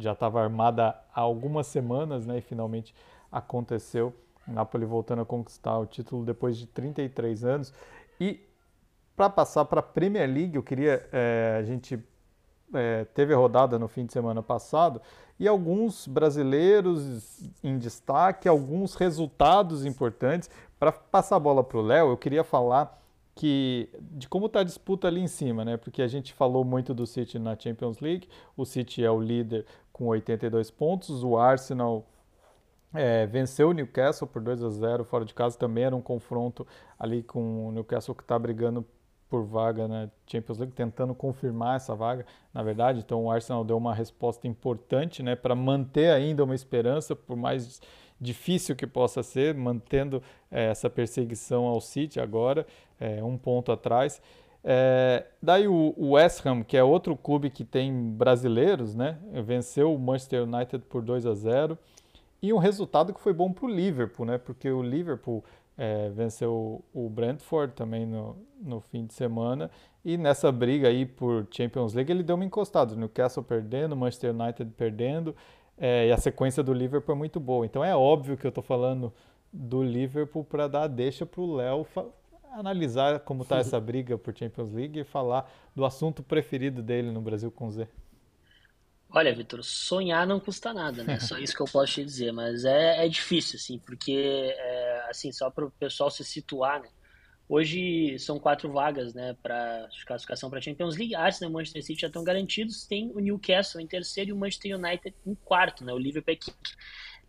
Já estava armada há algumas semanas, né, e finalmente aconteceu. Napoli voltando a conquistar o título depois de 33 anos. E para passar para a Premier League, eu queria. É, a gente é, teve a rodada no fim de semana passado e alguns brasileiros em destaque, alguns resultados importantes. Para passar a bola para o Léo, eu queria falar que de como está a disputa ali em cima, né? Porque a gente falou muito do City na Champions League. O City é o líder com 82 pontos, o Arsenal é, venceu o Newcastle por 2 a 0 fora de casa, também era um confronto ali com o Newcastle que está brigando por vaga na Champions League, tentando confirmar essa vaga, na verdade. Então o Arsenal deu uma resposta importante né, para manter ainda uma esperança, por mais difícil que possa ser, mantendo é, essa perseguição ao City agora, é, um ponto atrás. É, daí o, o, West Ham, que é outro clube que tem brasileiros, né, venceu o Manchester United por 2 a 0 e um resultado que foi bom para o Liverpool, né? Porque o Liverpool é, venceu o Brentford também no, no fim de semana. E nessa briga aí por Champions League ele deu uma encostada. Newcastle perdendo, Manchester United perdendo. É, e a sequência do Liverpool é muito boa. Então é óbvio que eu estou falando do Liverpool para dar a deixa para o Léo analisar como está essa briga por Champions League e falar do assunto preferido dele no Brasil com Z. Olha, Vitor, sonhar não custa nada, né? Só isso que eu posso te dizer, mas é, é difícil, assim, porque, é, assim, só para o pessoal se situar, né? Hoje são quatro vagas, né, para classificação para Champions League. Arsenal e Manchester City já estão garantidos. Tem o Newcastle em terceiro e o Manchester United em quarto, né? O Liverpool é quinto.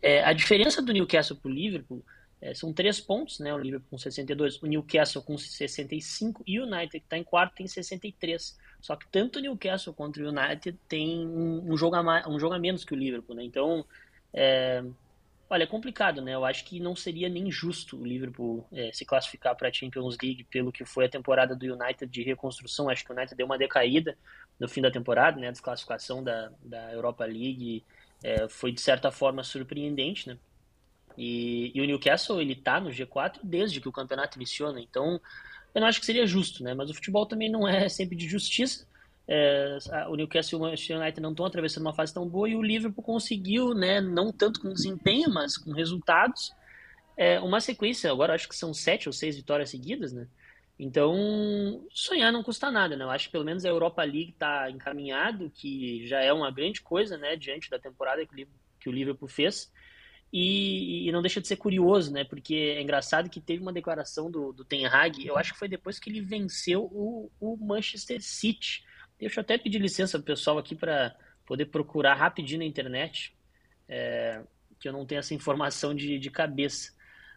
É, a diferença do Newcastle para o Liverpool é, são três pontos, né? O Liverpool com 62, o Newcastle com 65 e o United, que está em quarto, tem 63. Só que tanto o Newcastle quanto o United tem um jogo a, mais, um jogo a menos que o Liverpool, né? Então, é, olha, é complicado, né? Eu acho que não seria nem justo o Liverpool é, se classificar para a Champions League pelo que foi a temporada do United de reconstrução. Acho que o United deu uma decaída no fim da temporada, né? A desclassificação da, da Europa League é, foi, de certa forma, surpreendente, né? E, e, o Newcastle, ele tá no G4 desde que o campeonato iniciou, né? Então, eu não acho que seria justo, né? Mas o futebol também não é sempre de justiça. É, o Newcastle e o Manchester United não estão atravessando uma fase tão boa e o Liverpool conseguiu, né, não tanto com desempenho, mas com resultados, é, uma sequência, agora acho que são sete ou seis vitórias seguidas, né? Então, sonhar não custa nada, né? Eu acho que pelo menos a Europa League está encaminhado, que já é uma grande coisa, né, diante da temporada que o Liverpool fez. E, e, não deixa de ser curioso, né? Porque é engraçado que teve uma declaração do, do Ten Hag, eu acho que foi depois que ele venceu o, o Manchester City. Deixa eu até pedir licença pro pessoal aqui para poder procurar rapidinho na internet, é, que eu não tenho essa informação de, de cabeça.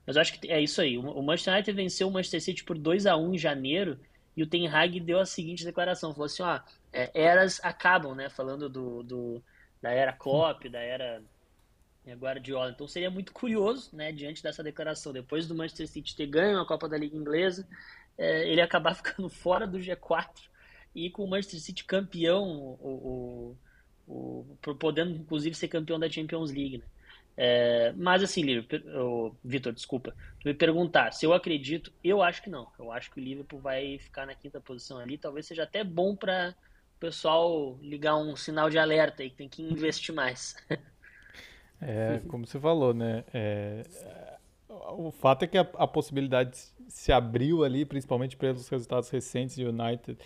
Mas eu acho que é isso aí. O Manchester United venceu o Manchester City por 2 a 1 em janeiro e o Ten Hag deu a seguinte declaração, falou assim, ó, é, eras acabam, né? Falando do, do da era Klopp, da era Guardiola. Então seria muito curioso, né, diante dessa declaração, depois do Manchester City ter ganho a Copa da Liga Inglesa, é, ele acabar ficando fora do G4 e com o Manchester City campeão, o, o, o podendo inclusive ser campeão da Champions League. Né? É, mas assim, Vitor, desculpa, tu me perguntar se eu acredito, eu acho que não. Eu acho que o Liverpool vai ficar na quinta posição ali. Talvez seja até bom para o pessoal ligar um sinal de alerta aí que tem que investir mais. É, como você falou, né? É, o fato é que a, a, possibilidade se abriu ali, principalmente pelos resultados recentes de United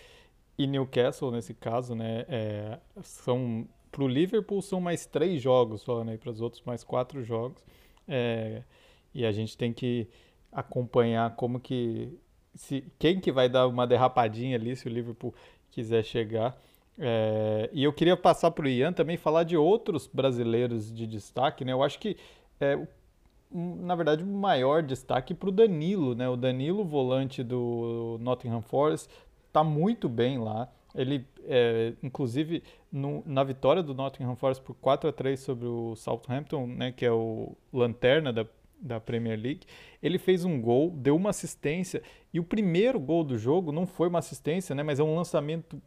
e Newcastle, nesse caso, né? É, são para o Liverpool são mais três jogos só, né? Para os outros mais quatro jogos. É, e a gente tem que acompanhar como que se quem que vai dar uma derrapadinha ali se o Liverpool quiser chegar. É, e eu queria passar para o Ian também falar de outros brasileiros de destaque, né? Eu acho que é, na verdade, o maior destaque para o Danilo, né? O Danilo, volante do Nottingham Forest, está muito bem lá. Ele, é, inclusive, no, na vitória do Nottingham Forest por 4 a 3 sobre o Southampton, né, que é o lanterna da, da Premier League, ele fez um gol, deu uma assistência, e o primeiro gol do jogo não foi uma assistência, né, mas é um lançamento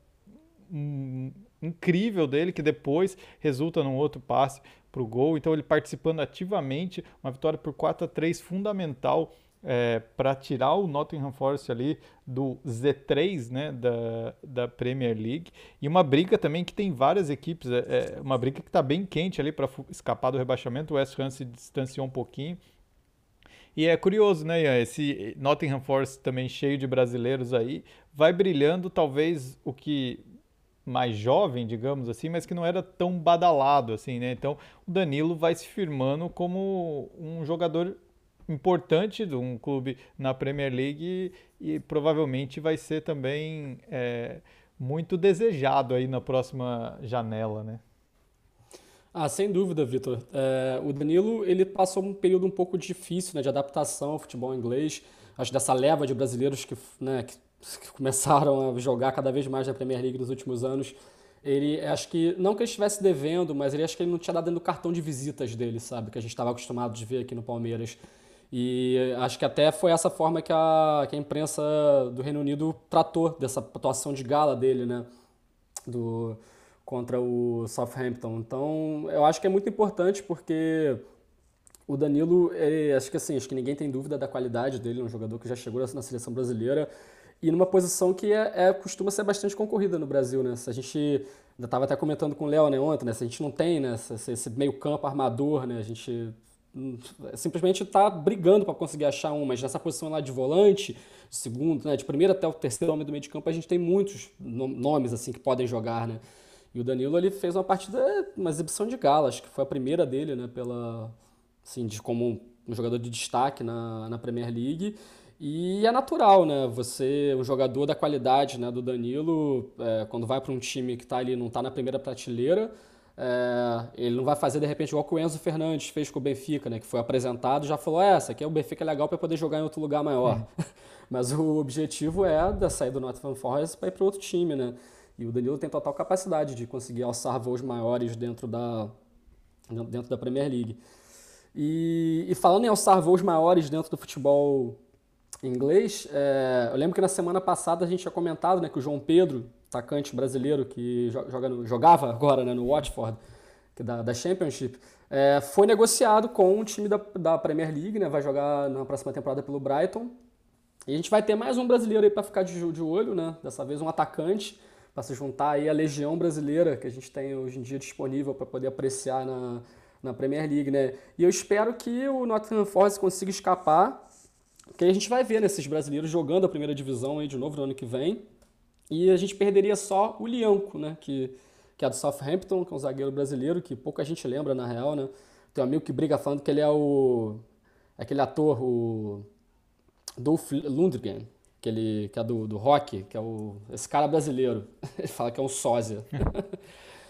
incrível dele, que depois resulta num outro passe para o gol. Então, ele participando ativamente, uma vitória por 4 a 3 fundamental é, para tirar o Nottingham Forest ali do Z3 né, da, da Premier League. E uma briga também que tem várias equipes, é, é uma briga que está bem quente ali para escapar do rebaixamento. O West Ham se distanciou um pouquinho. E é curioso, né, Ian? Esse Nottingham Forest também cheio de brasileiros aí, vai brilhando talvez o que mais jovem, digamos assim, mas que não era tão badalado assim, né? Então o Danilo vai se firmando como um jogador importante de um clube na Premier League e, provavelmente vai ser também é, muito desejado aí na próxima janela, né? Ah, sem dúvida, Vitor. É, o Danilo ele passou um período um pouco difícil né, de adaptação ao futebol inglês. Acho dessa leva de brasileiros que, né, que que começaram a jogar cada vez mais na Premier League nos últimos anos, ele acho que não que ele estivesse devendo, mas ele acho que ele não tinha dado no cartão de visitas dele, sabe, que a gente estava acostumado de ver aqui no Palmeiras. E acho que até foi essa forma que a, que a imprensa do Reino Unido tratou dessa atuação de gala dele, né, do contra o Southampton. Então, eu acho que é muito importante porque o Danilo, acho que assim, acho que ninguém tem dúvida da qualidade dele, é um jogador que já chegou na seleção brasileira e numa posição que é, é, costuma ser bastante concorrida no Brasil, né? Se a gente ainda estava até comentando com o Léo né, ontem, né? Se a gente não tem né, esse, esse meio campo armador, né? A gente simplesmente está brigando para conseguir achar um, mas nessa posição lá de volante, segundo, né, de primeiro até o terceiro homem do meio de campo, a gente tem muitos nomes assim que podem jogar, né? E o Danilo ele fez uma partida, uma exibição de gala, acho que foi a primeira dele, né, pela assim, de como um jogador de destaque na, na Premier League. E é natural, né? Você, um jogador da qualidade né, do Danilo, é, quando vai para um time que está ali, não está na primeira prateleira, é, ele não vai fazer de repente igual que o Enzo Fernandes fez com o Benfica, né? Que foi apresentado já falou: essa aqui é o Benfica é legal para poder jogar em outro lugar maior. Hum. Mas o objetivo é da sair do Nottingham Forest para ir para outro time, né? E o Danilo tem total capacidade de conseguir alçar voos maiores dentro da, dentro da Premier League. E, e falando em alçar voos maiores dentro do futebol inglês, é, eu lembro que na semana passada a gente tinha comentado né, que o João Pedro, atacante brasileiro que joga no, jogava agora né, no Watford, que da, da Championship, é, foi negociado com o time da, da Premier League, né, vai jogar na próxima temporada pelo Brighton. E a gente vai ter mais um brasileiro aí para ficar de, de olho, né? Dessa vez um atacante para se juntar aí à legião brasileira que a gente tem hoje em dia disponível para poder apreciar na, na Premier League, né? E eu espero que o Nottingham Forest consiga escapar que a gente vai ver nesses brasileiros jogando a primeira divisão aí de novo no ano que vem. E a gente perderia só o Lianco, né? Que, que é do Southampton, que é um zagueiro brasileiro, que pouca gente lembra na real, né? Tem um amigo que briga falando que ele é o. aquele ator, o. Dolph Lundgren, que, ele, que é do, do rock, que é o, esse cara brasileiro. Ele fala que é um sósia.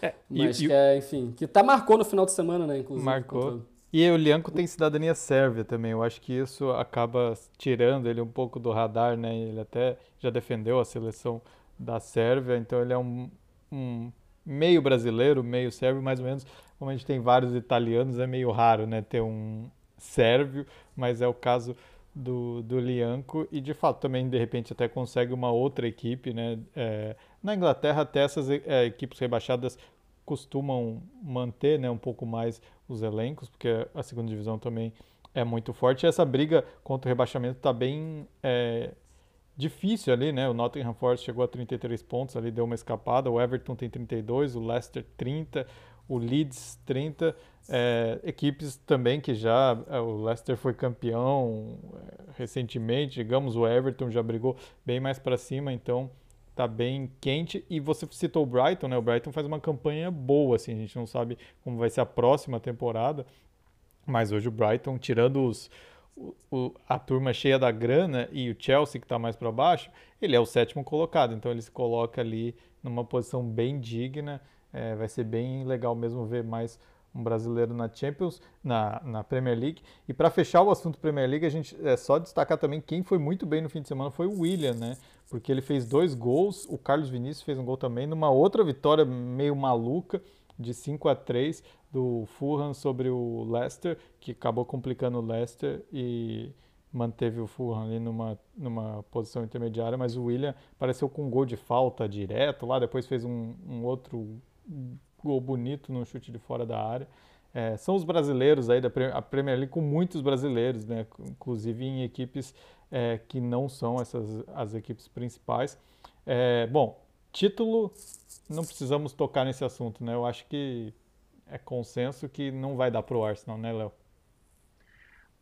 É, Mas e, que é, enfim, que tá marcou no final de semana, né, inclusive. Marcou. Contra... E o Lianco tem cidadania sérvia também. Eu acho que isso acaba tirando ele um pouco do radar, né? Ele até já defendeu a seleção da Sérvia, então ele é um, um meio brasileiro, meio sérvio, mais ou menos. Como a gente tem vários italianos, é meio raro, né? Ter um sérvio, mas é o caso do, do Lianco e de fato também de repente até consegue uma outra equipe, né? É, na Inglaterra até essas é, equipes rebaixadas costumam manter, né, um pouco mais os elencos, porque a segunda divisão também é muito forte. E essa briga contra o rebaixamento está bem é, difícil ali, né? O Nottingham Forest chegou a 33 pontos, ali deu uma escapada. O Everton tem 32, o Leicester 30, o Leeds 30. É, equipes também que já. É, o Leicester foi campeão é, recentemente, digamos, o Everton já brigou bem mais para cima, então tá bem quente. E você citou o Brighton, né? O Brighton faz uma campanha boa, assim, a gente não sabe como vai ser a próxima temporada, mas hoje o Brighton, tirando os. O, a turma cheia da grana e o Chelsea que está mais para baixo, ele é o sétimo colocado, então ele se coloca ali numa posição bem digna. É, vai ser bem legal mesmo ver mais um brasileiro na Champions, na, na Premier League. E para fechar o assunto Premier League, a gente é só destacar também quem foi muito bem no fim de semana foi o William, né? Porque ele fez dois gols, o Carlos Vinícius fez um gol também, numa outra vitória meio maluca de 5 a 3 do Fulham sobre o Leicester, que acabou complicando o Leicester e manteve o Fulham ali numa, numa posição intermediária, mas o William apareceu com um gol de falta direto lá, depois fez um, um outro gol bonito no chute de fora da área. É, são os brasileiros aí da a Premier League com muitos brasileiros, né? inclusive em equipes é, que não são essas as equipes principais. É, bom, título, não precisamos tocar nesse assunto, né? Eu acho que é consenso que não vai dar para o Arsenal, né, Léo?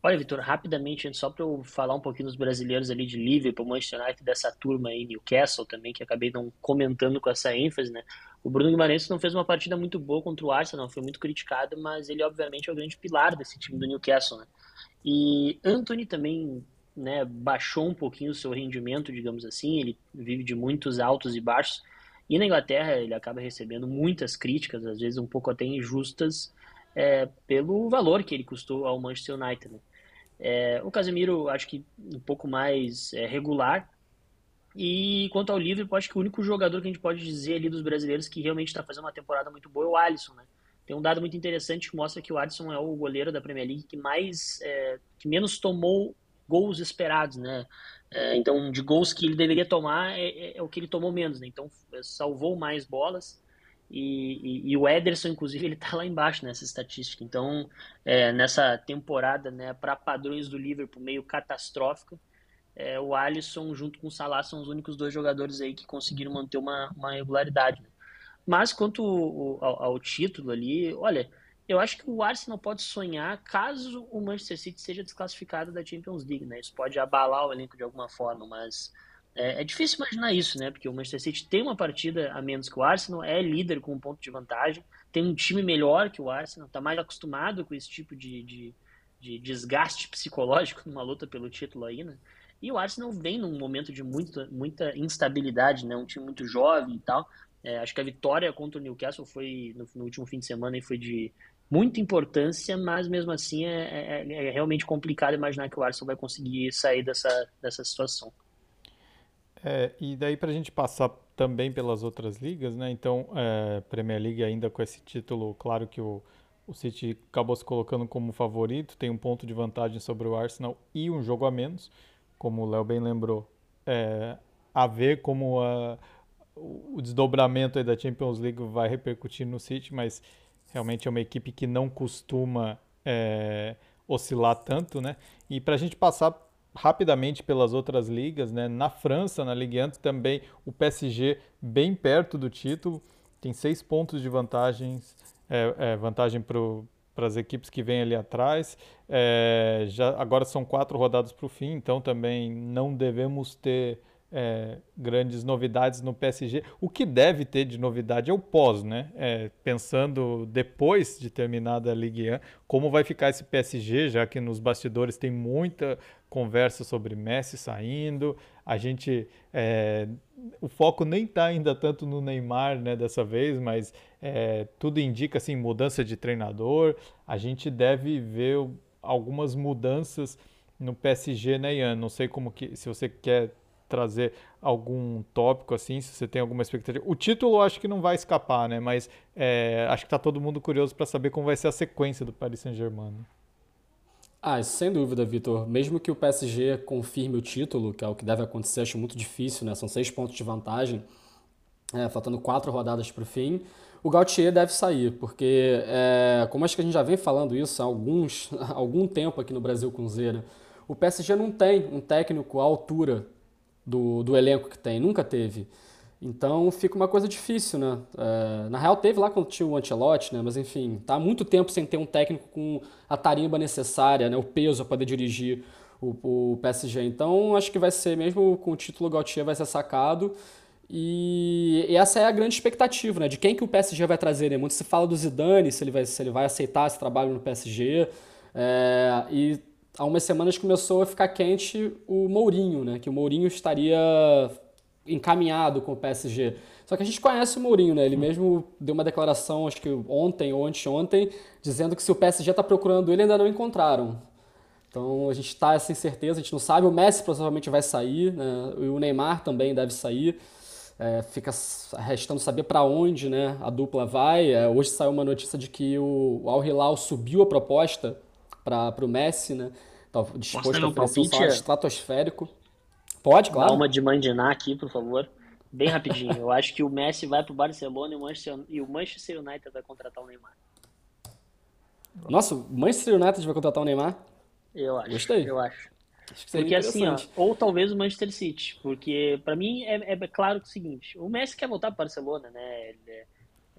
Olha, Vitor, rapidamente, só para eu falar um pouquinho dos brasileiros ali de Liverpool, Manchester United, dessa turma aí, Newcastle também, que acabei não comentando com essa ênfase, né? O Bruno Guimarães não fez uma partida muito boa contra o Arsenal, foi muito criticado, mas ele obviamente é o grande pilar desse time do Newcastle, né? E Anthony também, né, baixou um pouquinho o seu rendimento, digamos assim, ele vive de muitos altos e baixos. E na Inglaterra ele acaba recebendo muitas críticas, às vezes um pouco até injustas, é, pelo valor que ele custou ao Manchester United. Né? É, o Casemiro, acho que um pouco mais é, regular. E quanto ao Liverpool, acho que o único jogador que a gente pode dizer ali dos brasileiros que realmente está fazendo uma temporada muito boa é o Alisson, né? Tem um dado muito interessante que mostra que o Alisson é o goleiro da Premier League que mais, é, que menos tomou gols esperados, né? É, então, de gols que ele deveria tomar é, é, é o que ele tomou menos, né? Então, salvou mais bolas. E, e, e, o Ederson, inclusive, ele tá lá embaixo nessa estatística. Então, é, nessa temporada, né, para padrões do Liverpool, meio catastrófica, é, o Alisson junto com o Salah são os únicos dois jogadores aí que conseguiram manter uma, uma regularidade. Né? Mas quanto ao, ao, título ali, olha, eu acho que o Arsenal pode sonhar caso o Manchester City seja desclassificado da Champions League, né? Isso pode abalar o elenco de alguma forma, mas é, é, difícil imaginar isso, né? Porque o Manchester City tem uma partida a menos que o Arsenal, é líder com um ponto de vantagem, tem um time melhor que o Arsenal, está mais acostumado com esse tipo de, de, de, desgaste psicológico numa luta pelo título aí, né? E o Arsenal vem num momento de muita, muita instabilidade, né? Um time muito jovem e tal. É, acho que a vitória contra o Newcastle foi no, no, último fim de semana e foi de muita importância, mas mesmo assim é, é, é realmente complicado imaginar que o Arsenal vai conseguir sair dessa, dessa situação. É, e daí para a gente passar também pelas outras ligas, né? Então, é, Premier League ainda com esse título, claro que o, o City acabou se colocando como favorito, tem um ponto de vantagem sobre o Arsenal e um jogo a menos, como o Léo bem lembrou. É, a ver como a, o desdobramento da Champions League vai repercutir no City, mas realmente é uma equipe que não costuma é, oscilar tanto, né? E para a gente passar rapidamente pelas outras ligas, né? Na França, na Ligue 1 também o PSG bem perto do título, tem seis pontos de vantagens, é, é, vantagem para as equipes que vêm ali atrás. É, já, agora são quatro rodadas para o fim, então também não devemos ter é, grandes novidades no PSG. O que deve ter de novidade é o pós, né? É, pensando depois de terminada a Ligue 1, como vai ficar esse PSG, já que nos bastidores tem muita conversa sobre Messi saindo. A gente. É, o foco nem está ainda tanto no Neymar né, dessa vez, mas é, tudo indica assim, mudança de treinador. A gente deve ver algumas mudanças no PSG, né, Ian? Não sei como que. Se você quer trazer algum tópico assim, se você tem alguma expectativa. O título eu acho que não vai escapar, né? Mas é, acho que está todo mundo curioso para saber como vai ser a sequência do Paris Saint-Germain. Né? Ah, sem dúvida, Vitor. Mesmo que o PSG confirme o título, que é o que deve acontecer, acho muito difícil, né? São seis pontos de vantagem, é, faltando quatro rodadas para o fim. O Gautier deve sair, porque, é, como acho que a gente já vem falando isso há alguns, algum tempo aqui no Brasil com Zera, o PSG não tem um técnico à altura do, do elenco que tem, nunca teve. Então fica uma coisa difícil, né? É, na real teve lá quando tinha o Ancelotti, né? Mas enfim, tá há muito tempo sem ter um técnico com a tarimba necessária, né? O peso para poder dirigir o, o, PSG. Então acho que vai ser, mesmo com o título Gautier, vai ser sacado. E, e, essa é a grande expectativa, né? De quem que o PSG vai trazer, né? Muito se fala do Zidane, se ele vai, se ele vai aceitar esse trabalho no PSG. É, e há umas semanas começou a ficar quente o Mourinho, né? Que o Mourinho estaria encaminhado com o PSG. Só que a gente conhece o Mourinho, né? Ele mesmo deu uma declaração, acho que ontem ou anteontem, dizendo que se o PSG está procurando ele, ainda não encontraram. Então a gente está sem certeza, a gente não sabe. O Messi provavelmente vai sair, né? o Neymar também deve sair. É, fica restando saber para onde né, a dupla vai. É, hoje saiu uma notícia de que o Al Hilal subiu a proposta para o Messi, né? Tá disposto a oferecer um salário estratosférico. Pode, claro. Dá uma de mandinar aqui, por favor. Bem rapidinho. Eu acho que o Messi vai para o Barcelona e o, Manchester, e o Manchester United vai contratar o Neymar. Nossa, o Manchester United vai contratar o Neymar? Eu acho. Gostei. Eu acho. acho porque assim, ó, ou talvez o Manchester City, porque para mim é, é, claro que é o seguinte, o Messi quer voltar para Barcelona, né? Ele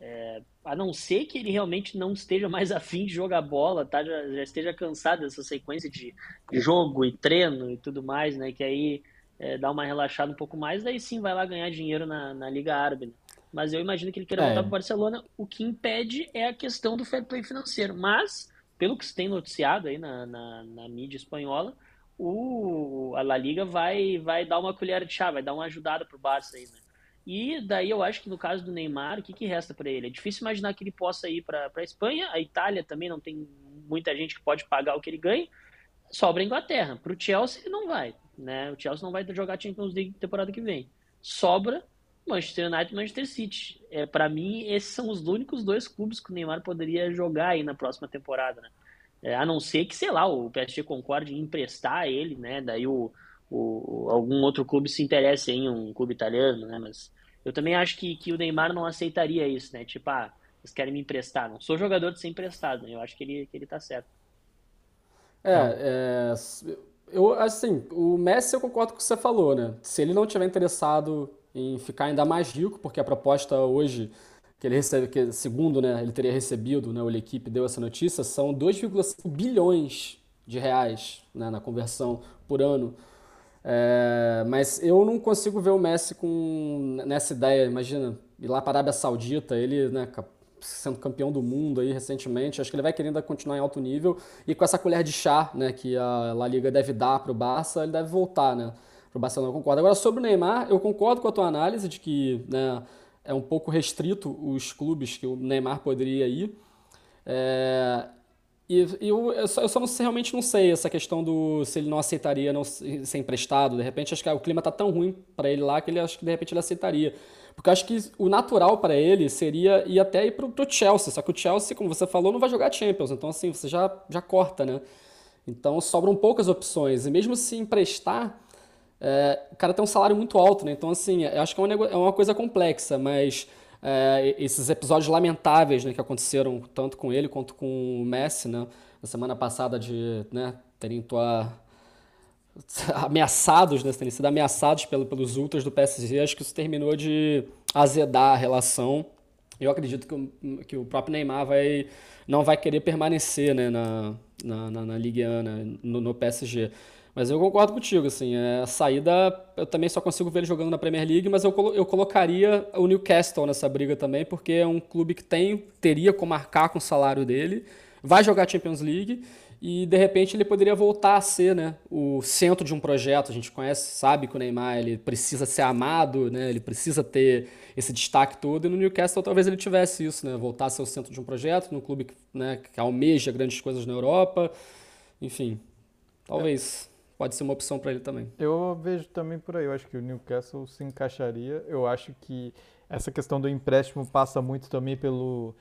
é a não ser que ele realmente não esteja mais afim de jogar bola, tá? já, já esteja cansado dessa sequência de jogo e treino e tudo mais, né? Que aí é, dá uma relaxada um pouco mais, daí sim vai lá ganhar dinheiro na, na Liga Árabe. Né? Mas eu imagino que ele queira é. voltar para o Barcelona. O que impede é a questão do fair play financeiro. Mas, pelo que se tem noticiado aí na, na, na mídia espanhola, o, a La Liga vai, vai dar uma colher de chá, vai dar uma ajudada para o Barça aí, né? E daí eu acho que no caso do Neymar, o que, que resta para ele? É difícil imaginar que ele possa ir para a Espanha, a Itália também não tem muita gente que pode pagar o que ele ganha, sobra a Inglaterra. Para o Chelsea ele não vai, né? O Chelsea não vai jogar Champions League temporada que vem. Sobra Manchester United e Manchester City. É, para mim, esses são os únicos dois clubes que o Neymar poderia jogar aí na próxima temporada, né? É, a não ser que, sei lá, o PSG concorde em emprestar ele, né? Daí o, o, algum outro clube se interesse em um clube italiano, né? Mas eu também acho que, que o Neymar não aceitaria isso, né? Tipo, ah, eles querem me emprestar. Não sou jogador de ser emprestado, né? Eu acho que ele, que ele tá certo. É, é, eu, assim, o Messi eu concordo com o que você falou, né? Se ele não tiver interessado em ficar ainda mais rico, porque a proposta hoje que ele recebe, que segundo né, ele teria recebido, né, o equipe deu essa notícia, são 2,5 bilhões de reais né, na conversão por ano. É, mas eu não consigo ver o Messi com nessa ideia. Imagina, ir lá para a Arábia Saudita, ele né, sendo campeão do mundo aí recentemente, acho que ele vai querendo continuar em alto nível e com essa colher de chá né, que a La Liga deve dar para o Barça, ele deve voltar né, para o Barcelona, eu concordo. Agora, sobre o Neymar, eu concordo com a tua análise de que né, é um pouco restrito os clubes que o Neymar poderia ir. É, e, eu, eu, só, eu só não, realmente não sei essa questão do se ele não aceitaria não ser emprestado. De repente, acho que o clima tá tão ruim para ele lá que ele acho que de repente ele aceitaria. Porque acho que o natural para ele seria ir até ir pro, pro Chelsea. Só que o Chelsea, como você falou, não vai jogar Champions. Então, assim, você já, já corta, né? Então sobram poucas opções. E mesmo se emprestar, é, o cara tem um salário muito alto, né? Então, assim, acho que é uma, é uma coisa complexa, mas é, esses episódios lamentáveis né, que aconteceram tanto com ele quanto com o Messi, né, na semana passada de né, terem tua, ameaçados, né, terem sido ameaçados pelo, pelos ultras do PSG, acho que isso terminou de azedar a relação. eu acredito que o, que o próprio Neymar vai, não vai querer permanecer né, na, na, na, na Ligue 1, né, no, no PSG. Mas eu concordo contigo, assim, é, a saída eu também só consigo ver ele jogando na Premier League, mas eu, eu colocaria o Newcastle nessa briga também, porque é um clube que tem, teria como marcar com o salário dele, vai jogar Champions League e de repente ele poderia voltar a ser né, o centro de um projeto. A gente conhece, sabe que o Neymar ele precisa ser amado, né, ele precisa ter esse destaque todo, e no Newcastle talvez ele tivesse isso, né, voltar a ser o centro de um projeto, num clube que, né, que almeja grandes coisas na Europa, enfim, talvez. É pode ser uma opção para ele também. Eu vejo também por aí. Eu acho que o Newcastle se encaixaria. Eu acho que essa questão do empréstimo passa muito também pelo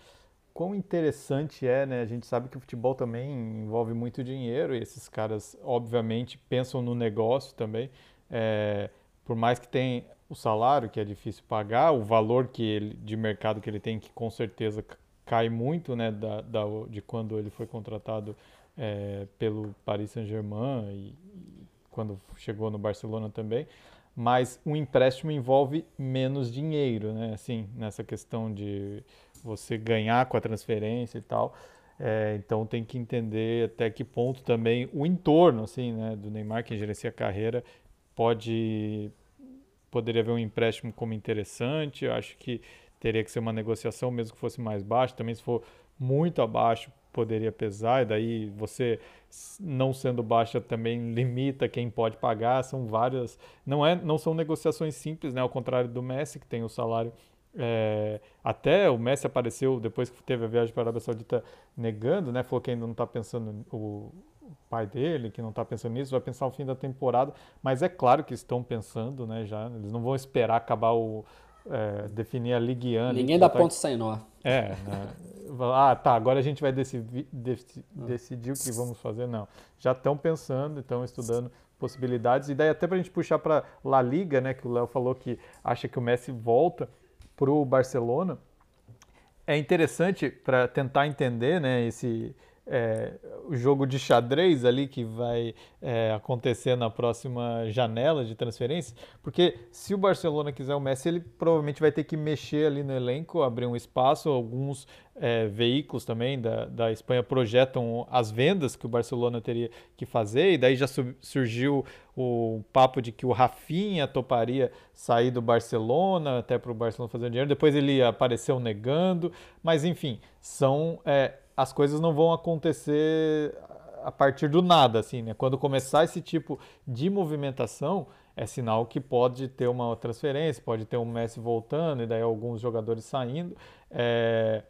quão interessante é, né? A gente sabe que o futebol também envolve muito dinheiro e esses caras, obviamente, pensam no negócio também. É, por mais que tenha o salário, que é difícil pagar, o valor que ele, de mercado que ele tem, que com certeza cai muito, né? Da, da de quando ele foi contratado é, pelo Paris Saint-Germain e, e, quando chegou no Barcelona também, mas um empréstimo envolve menos dinheiro, né? Assim, nessa questão de você ganhar com a transferência e tal. É, então tem que entender até que ponto também o entorno, assim, né, do Neymar que gerencia a carreira pode poderia haver um empréstimo como interessante. Eu acho que teria que ser uma negociação mesmo que fosse mais baixo. Também se for muito abaixo poderia pesar, e daí você, não sendo baixa, também limita quem pode pagar. São várias. Não, é, não são negociações simples, né? Ao contrário do Messi, que tem o salário. É, até o Messi apareceu depois que teve a viagem para a Arábia Saudita negando, né? Falou que ainda não está pensando o, pai dele, que não está pensando nisso, vai pensar no fim da temporada, mas é claro que estão pensando, né? Já eles não vão esperar acabar o, é, definir a Ligue 1. Ninguém dá tá... ponto sem nó. É, né? ah, tá, agora a gente vai decidir, decidir o que vamos fazer. Não, já estão pensando, estão estudando possibilidades. E daí até para a gente puxar para La Liga, né, que o Léo falou que acha que o Messi volta para o Barcelona. É interessante para tentar entender né, esse, é, o jogo de xadrez ali que vai é, acontecer na próxima janela de transferência, porque se o Barcelona quiser o Messi, ele provavelmente vai ter que mexer ali no elenco, abrir um espaço. Alguns é, veículos também da, da Espanha projetam as vendas que o Barcelona teria que fazer, e daí já surgiu o papo de que o Rafinha toparia sair do Barcelona, até para o Barcelona fazer dinheiro. Depois ele apareceu negando, mas enfim, são é, as coisas não vão acontecer a partir do nada, assim, né? Quando começar esse tipo de movimentação, é sinal que pode ter uma transferência, pode ter um Messi voltando e daí alguns jogadores saindo. É...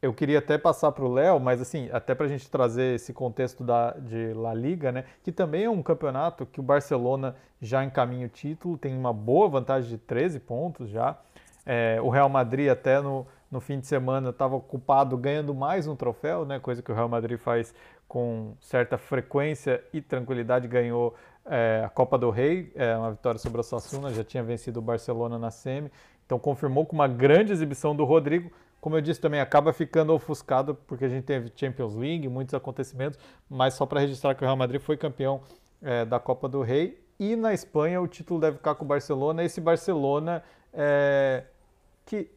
Eu queria até passar para o Léo, mas assim, até para a gente trazer esse contexto da, de La Liga, né? Que também é um campeonato que o Barcelona já encaminha o título, tem uma boa vantagem de 13 pontos já. É, o Real Madrid até no, no fim de semana estava ocupado ganhando mais um troféu, né? coisa que o Real Madrid faz com certa frequência e tranquilidade, ganhou é, a Copa do Rei, é, uma vitória sobre o Sassuna, já tinha vencido o Barcelona na semi, então confirmou com uma grande exibição do Rodrigo, como eu disse também, acaba ficando ofuscado porque a gente teve Champions League, muitos acontecimentos, mas só para registrar que o Real Madrid foi campeão é, da Copa do Rei. E na Espanha o título deve ficar com o Barcelona, esse Barcelona que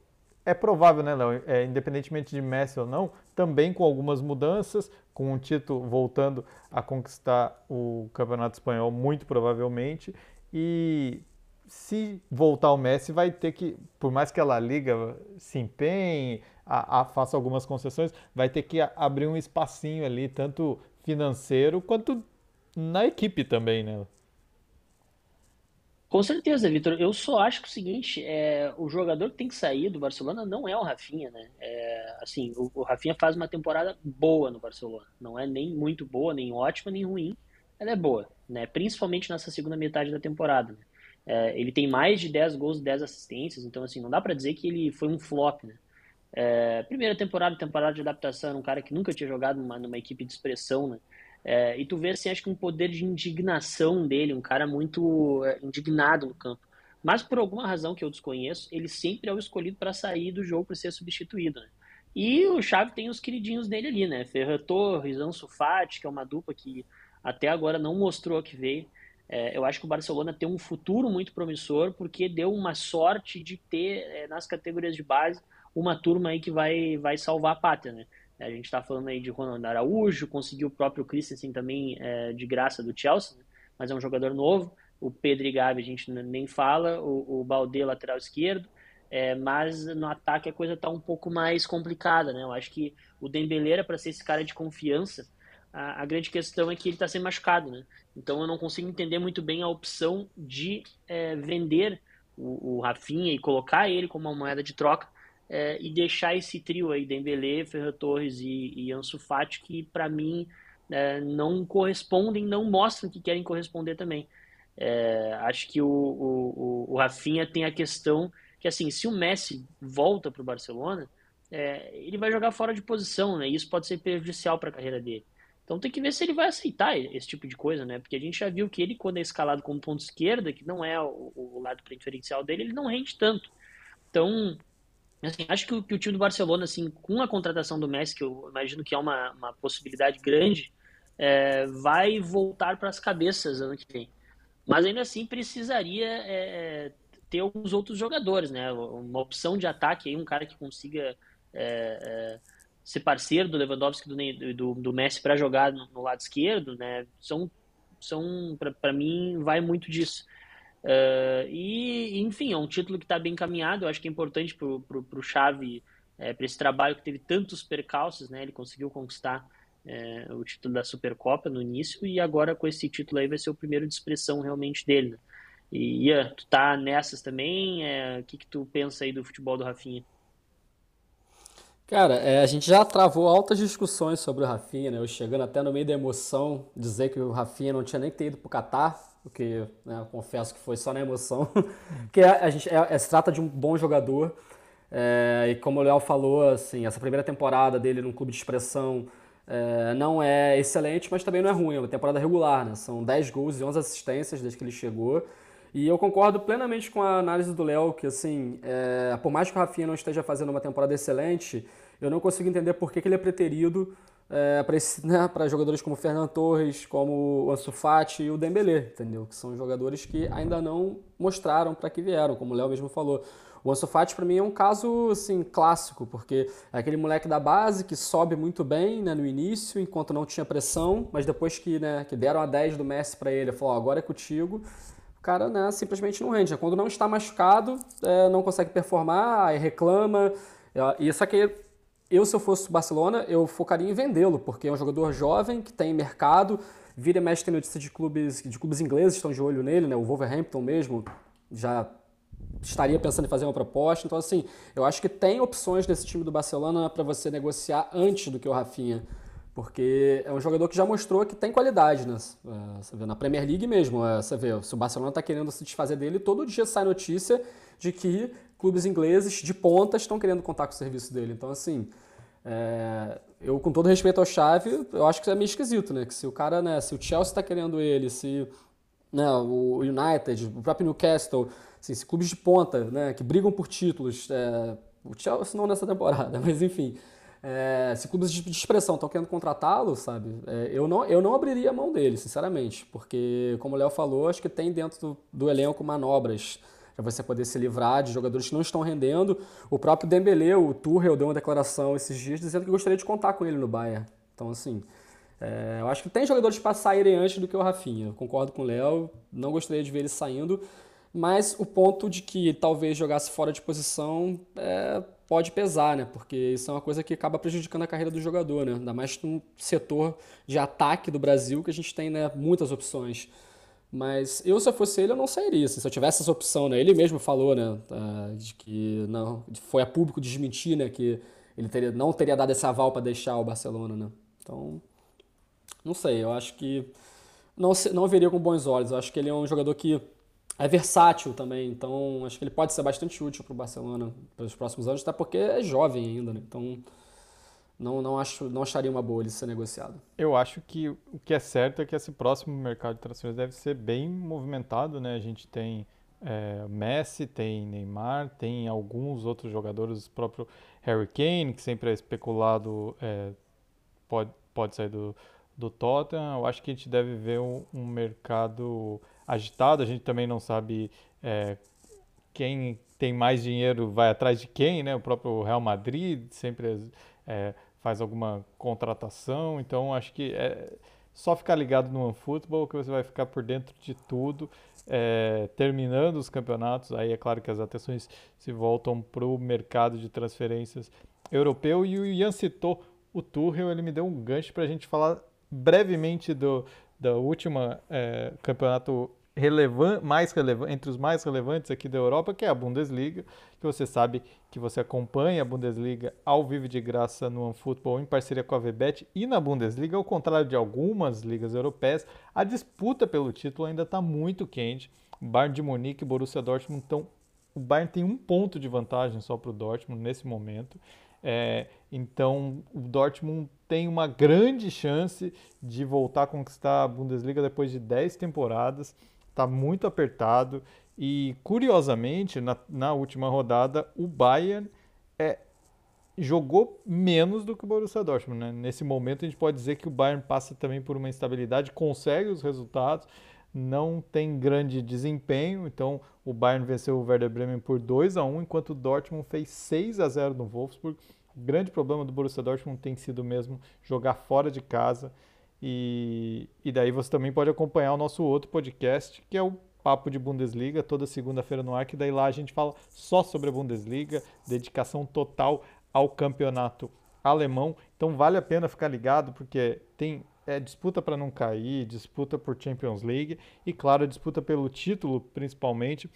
é provável, né, Léo? É, independentemente de Messi ou não, também com algumas mudanças, com o Tito voltando a conquistar o Campeonato Espanhol, muito provavelmente. E se voltar o Messi, vai ter que, por mais que a Liga se empenhe, a, a, faça algumas concessões, vai ter que abrir um espacinho ali, tanto financeiro quanto na equipe também, né? Com certeza, Vitor. Eu só acho que o seguinte, é, o jogador que tem que sair do Barcelona não é o Rafinha, né? É, assim, o, o, Rafinha faz uma temporada boa no Barcelona. Não é nem muito boa, nem ótima, nem ruim. Ela é boa, né? Principalmente nessa segunda metade da temporada. Né? É, ele tem mais de 10 gols e 10 assistências, então assim, não dá para dizer que ele foi um flop, né? É, primeira temporada, temporada de adaptação, um cara que nunca tinha jogado numa, numa equipe de expressão, né? É, e tu vê, assim, acho que um poder de indignação dele, um cara muito é, indignado no campo. Mas por alguma razão que eu desconheço, ele sempre é o escolhido para sair do jogo para ser substituído, né? E o Xavi tem os queridinhos dele ali, né? Ferran Torres, Ansu Fati, que é uma dupla que até agora não mostrou que veio. É, eu acho que o Barcelona tem um futuro muito promissor porque deu uma sorte de ter é, nas categorias de base uma turma aí que vai, vai salvar a pátria, né? A gente está falando aí de Ronaldo Araújo, conseguiu o próprio Christensen também é, de graça do Chelsea, né? mas é um jogador novo. O Pedro e Gabi a gente nem fala, o, o Balde lateral esquerdo, é, mas no ataque a coisa está um pouco mais complicada, né? Eu acho que o Dembele para ser esse cara de confiança, a, a grande questão é que ele está sem machucado, né? Então eu não consigo entender muito bem a opção de é, vender o, o Rafinha e colocar ele como uma moeda de troca é, e deixar esse trio aí, Dembele, Ferran Torres e, e Ansu Fati, que para mim é, não correspondem, não mostram que querem corresponder também. É, acho que o, o, o, Rafinha tem a questão que, assim, se o Messi volta para o Barcelona, é, ele vai jogar fora de posição, né? E isso pode ser prejudicial para a carreira dele. Então tem que ver se ele vai aceitar esse tipo de coisa, né? Porque a gente já viu que ele, quando é escalado como ponto esquerda, que não é o, o lado preferencial dele, ele não rende tanto. Então, Assim, acho que o, que o, time do Barcelona, assim, com a contratação do Messi, que eu imagino que é uma, uma possibilidade grande, é, vai voltar para as cabeças ano que vem. Mas ainda assim precisaria é, ter alguns outros jogadores, né? Uma opção de ataque aí, um cara que consiga é, é ser parceiro do Lewandowski do, do, do Messi para jogar no, no, lado esquerdo, né? São, são para mim, vai muito disso. Uh, e, enfim, é um título que está bem encaminhado. Eu acho que é importante para o Xavi, é, para esse trabalho que teve tantos percalços, né? Ele conseguiu conquistar é, o título da Supercopa no início e agora com esse título aí vai ser o primeiro de expressão realmente dele. Né? E Ian, tu tá nessas também? É, o que, que tu pensa aí do futebol do Rafinha? Cara, é, a gente já travou altas discussões sobre o Rafinha, né? Eu chegando até no meio da emoção, dizer que o Rafinha não tinha nem ter ido pro Catar, porque né, confesso que foi só na emoção, que a, a gente é, é, se trata de um bom jogador é, e como o Léo falou, assim, essa primeira temporada dele num clube de expressão é, não é excelente, mas também não é ruim, é uma temporada regular, né? São 10 gols e 11 assistências desde que ele chegou. E eu concordo plenamente com a análise do Léo, que assim, é, por mais que o Rafinha não esteja fazendo uma temporada excelente, eu não consigo entender por que, que ele é preterido é, para né, jogadores como Fernando Torres, como o Ansu Fati e o Dembélé, entendeu? Que são jogadores que ainda não mostraram para que vieram, como o Léo mesmo falou. O Ansu Fati para mim é um caso assim clássico, porque é aquele moleque da base que sobe muito bem né, no início, enquanto não tinha pressão, mas depois que, né, que deram a 10 do Messi para ele, falou, oh, agora é contigo, o cara né, simplesmente não rende. Quando não está machucado, é, não consegue performar, aí reclama. E isso aqui eu, se eu fosse o Barcelona, eu focaria em vendê-lo, porque é um jogador jovem que tem mercado, vira e mexe tem notícia de clubes, de clubes ingleses estão de olho nele, né? O Wolverhampton mesmo já estaria pensando em fazer uma proposta. Então, assim, eu acho que tem opções desse time do Barcelona para você negociar antes do que o Rafinha. Porque é um jogador que já mostrou que tem qualidade, né? É, você vê, na Premier League mesmo, é, você vê, se o Barcelona está querendo se desfazer dele, todo dia sai notícia de que clubes ingleses de ponta estão querendo contar com o serviço dele. Então, assim, é, eu, com todo respeito ao Xavi, eu acho que é meio esquisito, né? Que se o cara, né, se o Chelsea está querendo ele, se né, o United, o próprio Newcastle, assim, se clubes de ponta, né, que brigam por títulos, é, o Chelsea não nessa temporada, mas enfim, é, se clubes de expressão estão querendo contratá-lo, sabe, é, eu, não, eu não abriria a mão dele, sinceramente, porque, como o Léo falou, acho que tem dentro do, do elenco manobras para você poder se livrar de jogadores que não estão rendendo. O próprio Dembélé, o Tuchel, deu uma declaração esses dias dizendo que gostaria de contar com ele no Bayern. Então, assim, é, eu acho que tem jogadores para saírem antes do que o Rafinha. Eu concordo com o Léo, não gostaria de ver ele saindo, mas o ponto de que talvez jogasse fora de posição é, pode pesar, né? Porque isso é uma coisa que acaba prejudicando a carreira do jogador, né? Ainda mais num setor de ataque do Brasil que a gente tem né, muitas opções. Mas eu, se eu fosse ele, eu não sairia. Assim, se eu tivesse essa opção, né? Ele mesmo falou, né? Uh, de que não, foi a público desmentir, né? Que ele teria, não teria dado esse aval para deixar o Barcelona, né? Então, não sei. Eu acho que não, não veria com bons olhos. Eu acho que ele é um jogador que é versátil também. Então, acho que ele pode ser bastante útil para o Barcelona pelos próximos anos, até porque é jovem ainda, né? Então, não, não, acho, não acharia uma boa ele ser negociado. Eu acho que o que é certo é que esse próximo mercado de transferências deve ser bem movimentado, né? A gente tem é, Messi, tem Neymar, tem alguns outros jogadores, o próprio Harry Kane, que sempre é especulado, é, pode, pode sair do, do Tottenham. Eu acho que a gente deve ver um, um mercado agitado. A gente também não sabe é, quem tem mais dinheiro vai atrás de quem, né? O próprio Real Madrid sempre é, faz alguma contratação, então acho que é só ficar ligado no OneFootball que você vai ficar por dentro de tudo. É, terminando os campeonatos, aí é claro que as atenções se voltam para o mercado de transferências europeu. E o Ian citou o Tuchel, ele me deu um gancho para a gente falar brevemente do, da última é, campeonato mais relevante, entre os mais relevantes aqui da Europa, que é a Bundesliga, que você sabe que você acompanha a Bundesliga ao vivo de graça no OneFootball em parceria com a VBET e na Bundesliga, ao contrário de algumas ligas europeias, a disputa pelo título ainda está muito quente. Bayern de Munique e Borussia Dortmund estão o Bayern tem um ponto de vantagem só para o Dortmund nesse momento. É, então o Dortmund tem uma grande chance de voltar a conquistar a Bundesliga depois de 10 temporadas. Está muito apertado e curiosamente na, na, última rodada o Bayern é, jogou menos do que o Borussia Dortmund. Né? Nesse momento a gente pode dizer que o Bayern passa também por uma instabilidade, consegue os resultados, não tem grande desempenho. Então o Bayern venceu o Werder Bremen por 2 a 1 enquanto o Dortmund fez 6 a 0 no Wolfsburg. O grande problema do Borussia Dortmund tem sido mesmo jogar fora de casa. E, e daí você também pode acompanhar o nosso outro podcast, que é o Papo de Bundesliga, toda segunda-feira no ar, que daí lá a gente fala só sobre a Bundesliga, dedicação total ao campeonato alemão. Então vale a pena ficar ligado, porque tem é, disputa para não cair, disputa por Champions League e, claro, disputa pelo título, principalmente.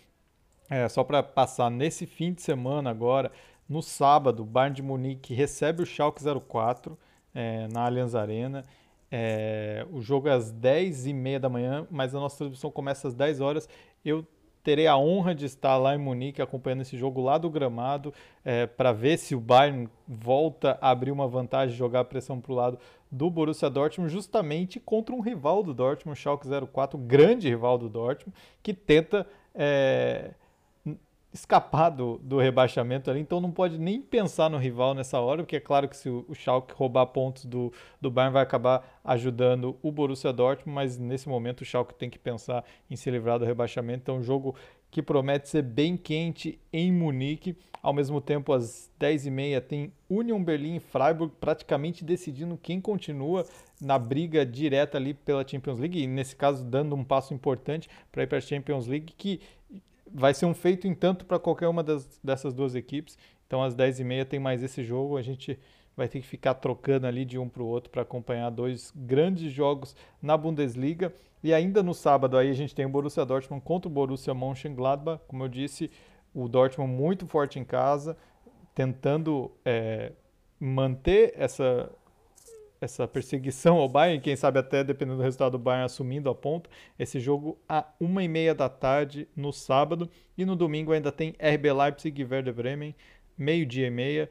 É, só para passar nesse fim de semana agora, no sábado, o Bayern de Munique recebe o Schalke 04 é, na Allianz Arena. É, o jogo é às 10h30 da manhã, mas a nossa transmissão começa às 10 horas. Eu terei a honra de estar lá em Munique acompanhando esse jogo lá do gramado é, para ver se o Bayern volta a abrir uma vantagem, jogar a pressão para o lado do Borussia Dortmund, justamente contra um rival do Dortmund, Schalke 04, grande rival do Dortmund, que tenta é, escapar do, do rebaixamento ali, então não pode nem pensar no rival nessa hora, porque é claro que se o, Schalke roubar pontos do, do Bayern vai acabar ajudando o Borussia Dortmund, mas nesse momento o Schalke tem que pensar em se livrar do rebaixamento, então um jogo que promete ser bem quente em Munique, ao mesmo tempo às 10h30 tem Union Berlin e Freiburg praticamente decidindo quem continua na briga direta ali pela Champions League, e nesse caso dando um passo importante para ir para a Champions League, que vai ser um feito em tanto para qualquer uma das, dessas duas equipes. Então, às 10h30 tem mais esse jogo. A gente vai ter que ficar trocando ali de um para o outro para acompanhar dois grandes jogos na Bundesliga. E ainda no sábado aí a gente tem o Borussia Dortmund contra o Borussia Mönchengladbach. Como eu disse, o Dortmund muito forte em casa, tentando é, manter essa essa perseguição ao Bayern, quem sabe até dependendo do resultado do Bayern assumindo a ponta. Esse jogo a uma e meia da tarde no sábado e no domingo ainda tem RB Leipzig e Werder Bremen, meio dia e meia.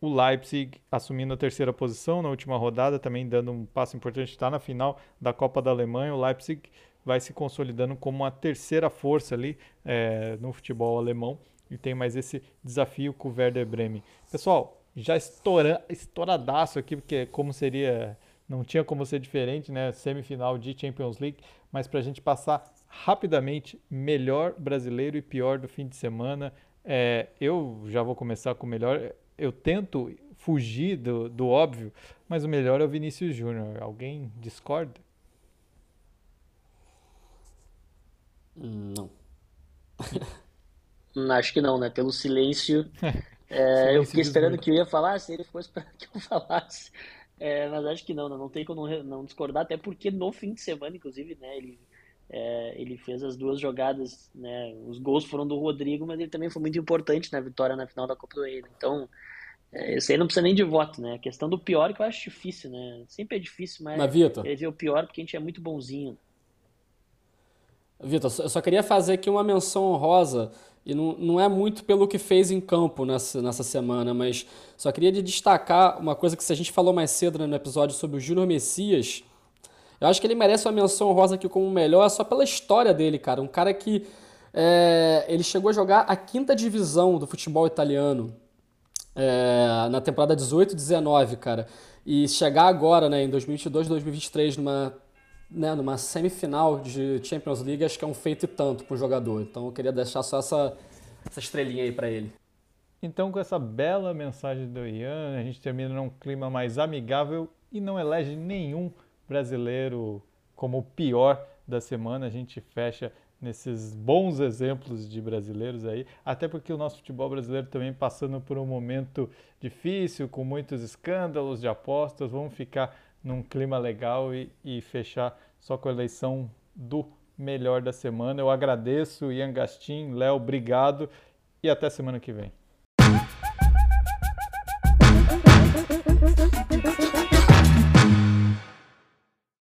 O Leipzig assumindo a terceira posição na última rodada, também dando um passo importante, está na final da Copa da Alemanha. O Leipzig vai se consolidando como a terceira força ali é, no futebol alemão e tem mais esse desafio com o Werder Bremen. Pessoal, já estoura, estouradaço aqui, porque como seria, não tinha como ser diferente, né? Semifinal de Champions League, mas para a gente passar rapidamente, melhor brasileiro e pior do fim de semana. É, eu já vou começar com o melhor. Eu tento fugir do, do óbvio, mas o melhor é o Vinícius Júnior. Alguém discorda? Não. Acho que não, né? Pelo silêncio É, eu fiquei esperando que eu ia falar, se ele ficou esperando que eu falasse. É, mas acho que não, não, não tem como não, não, discordar, até porque no fim de semana, inclusive, né, ele, é, ele fez as duas jogadas, né, os gols foram do Rodrigo, mas ele também foi muito importante na vitória na final da Copa do Rei. Né? Então, é, isso aí não precisa nem de voto, né? A questão do pior que eu acho difícil, né? Sempre é difícil, mas, mas Vitor, ele o pior porque a gente é muito bonzinho. Vitor, eu só queria fazer aqui uma menção honrosa e não, não é muito pelo que fez em campo nessa, nessa semana, mas só queria destacar uma coisa que se a gente falou mais cedo né, no episódio sobre o Júnior Messias, eu acho que ele merece uma menção honrosa aqui como melhor só pela história dele, cara. Um cara que é, ele chegou a jogar a quinta divisão do futebol italiano é, na temporada 18-19, cara. E chegar agora, né, em 2022, 2023, numa né, numa semifinal de Champions League, acho que é um feito e tanto para o jogador. Então eu queria deixar só essa essa estrelinha aí para ele. Então, com essa bela mensagem do Ian, a gente termina num clima mais amigável e não elege nenhum brasileiro como o pior da semana. A gente fecha nesses bons exemplos de brasileiros aí, até porque o nosso futebol brasileiro também passando por um momento difícil, com muitos escândalos de apostas. Vamos ficar num clima legal e, e fechar só com a eleição do melhor da semana. Eu agradeço, Ian Gastin, Léo, obrigado e até semana que vem.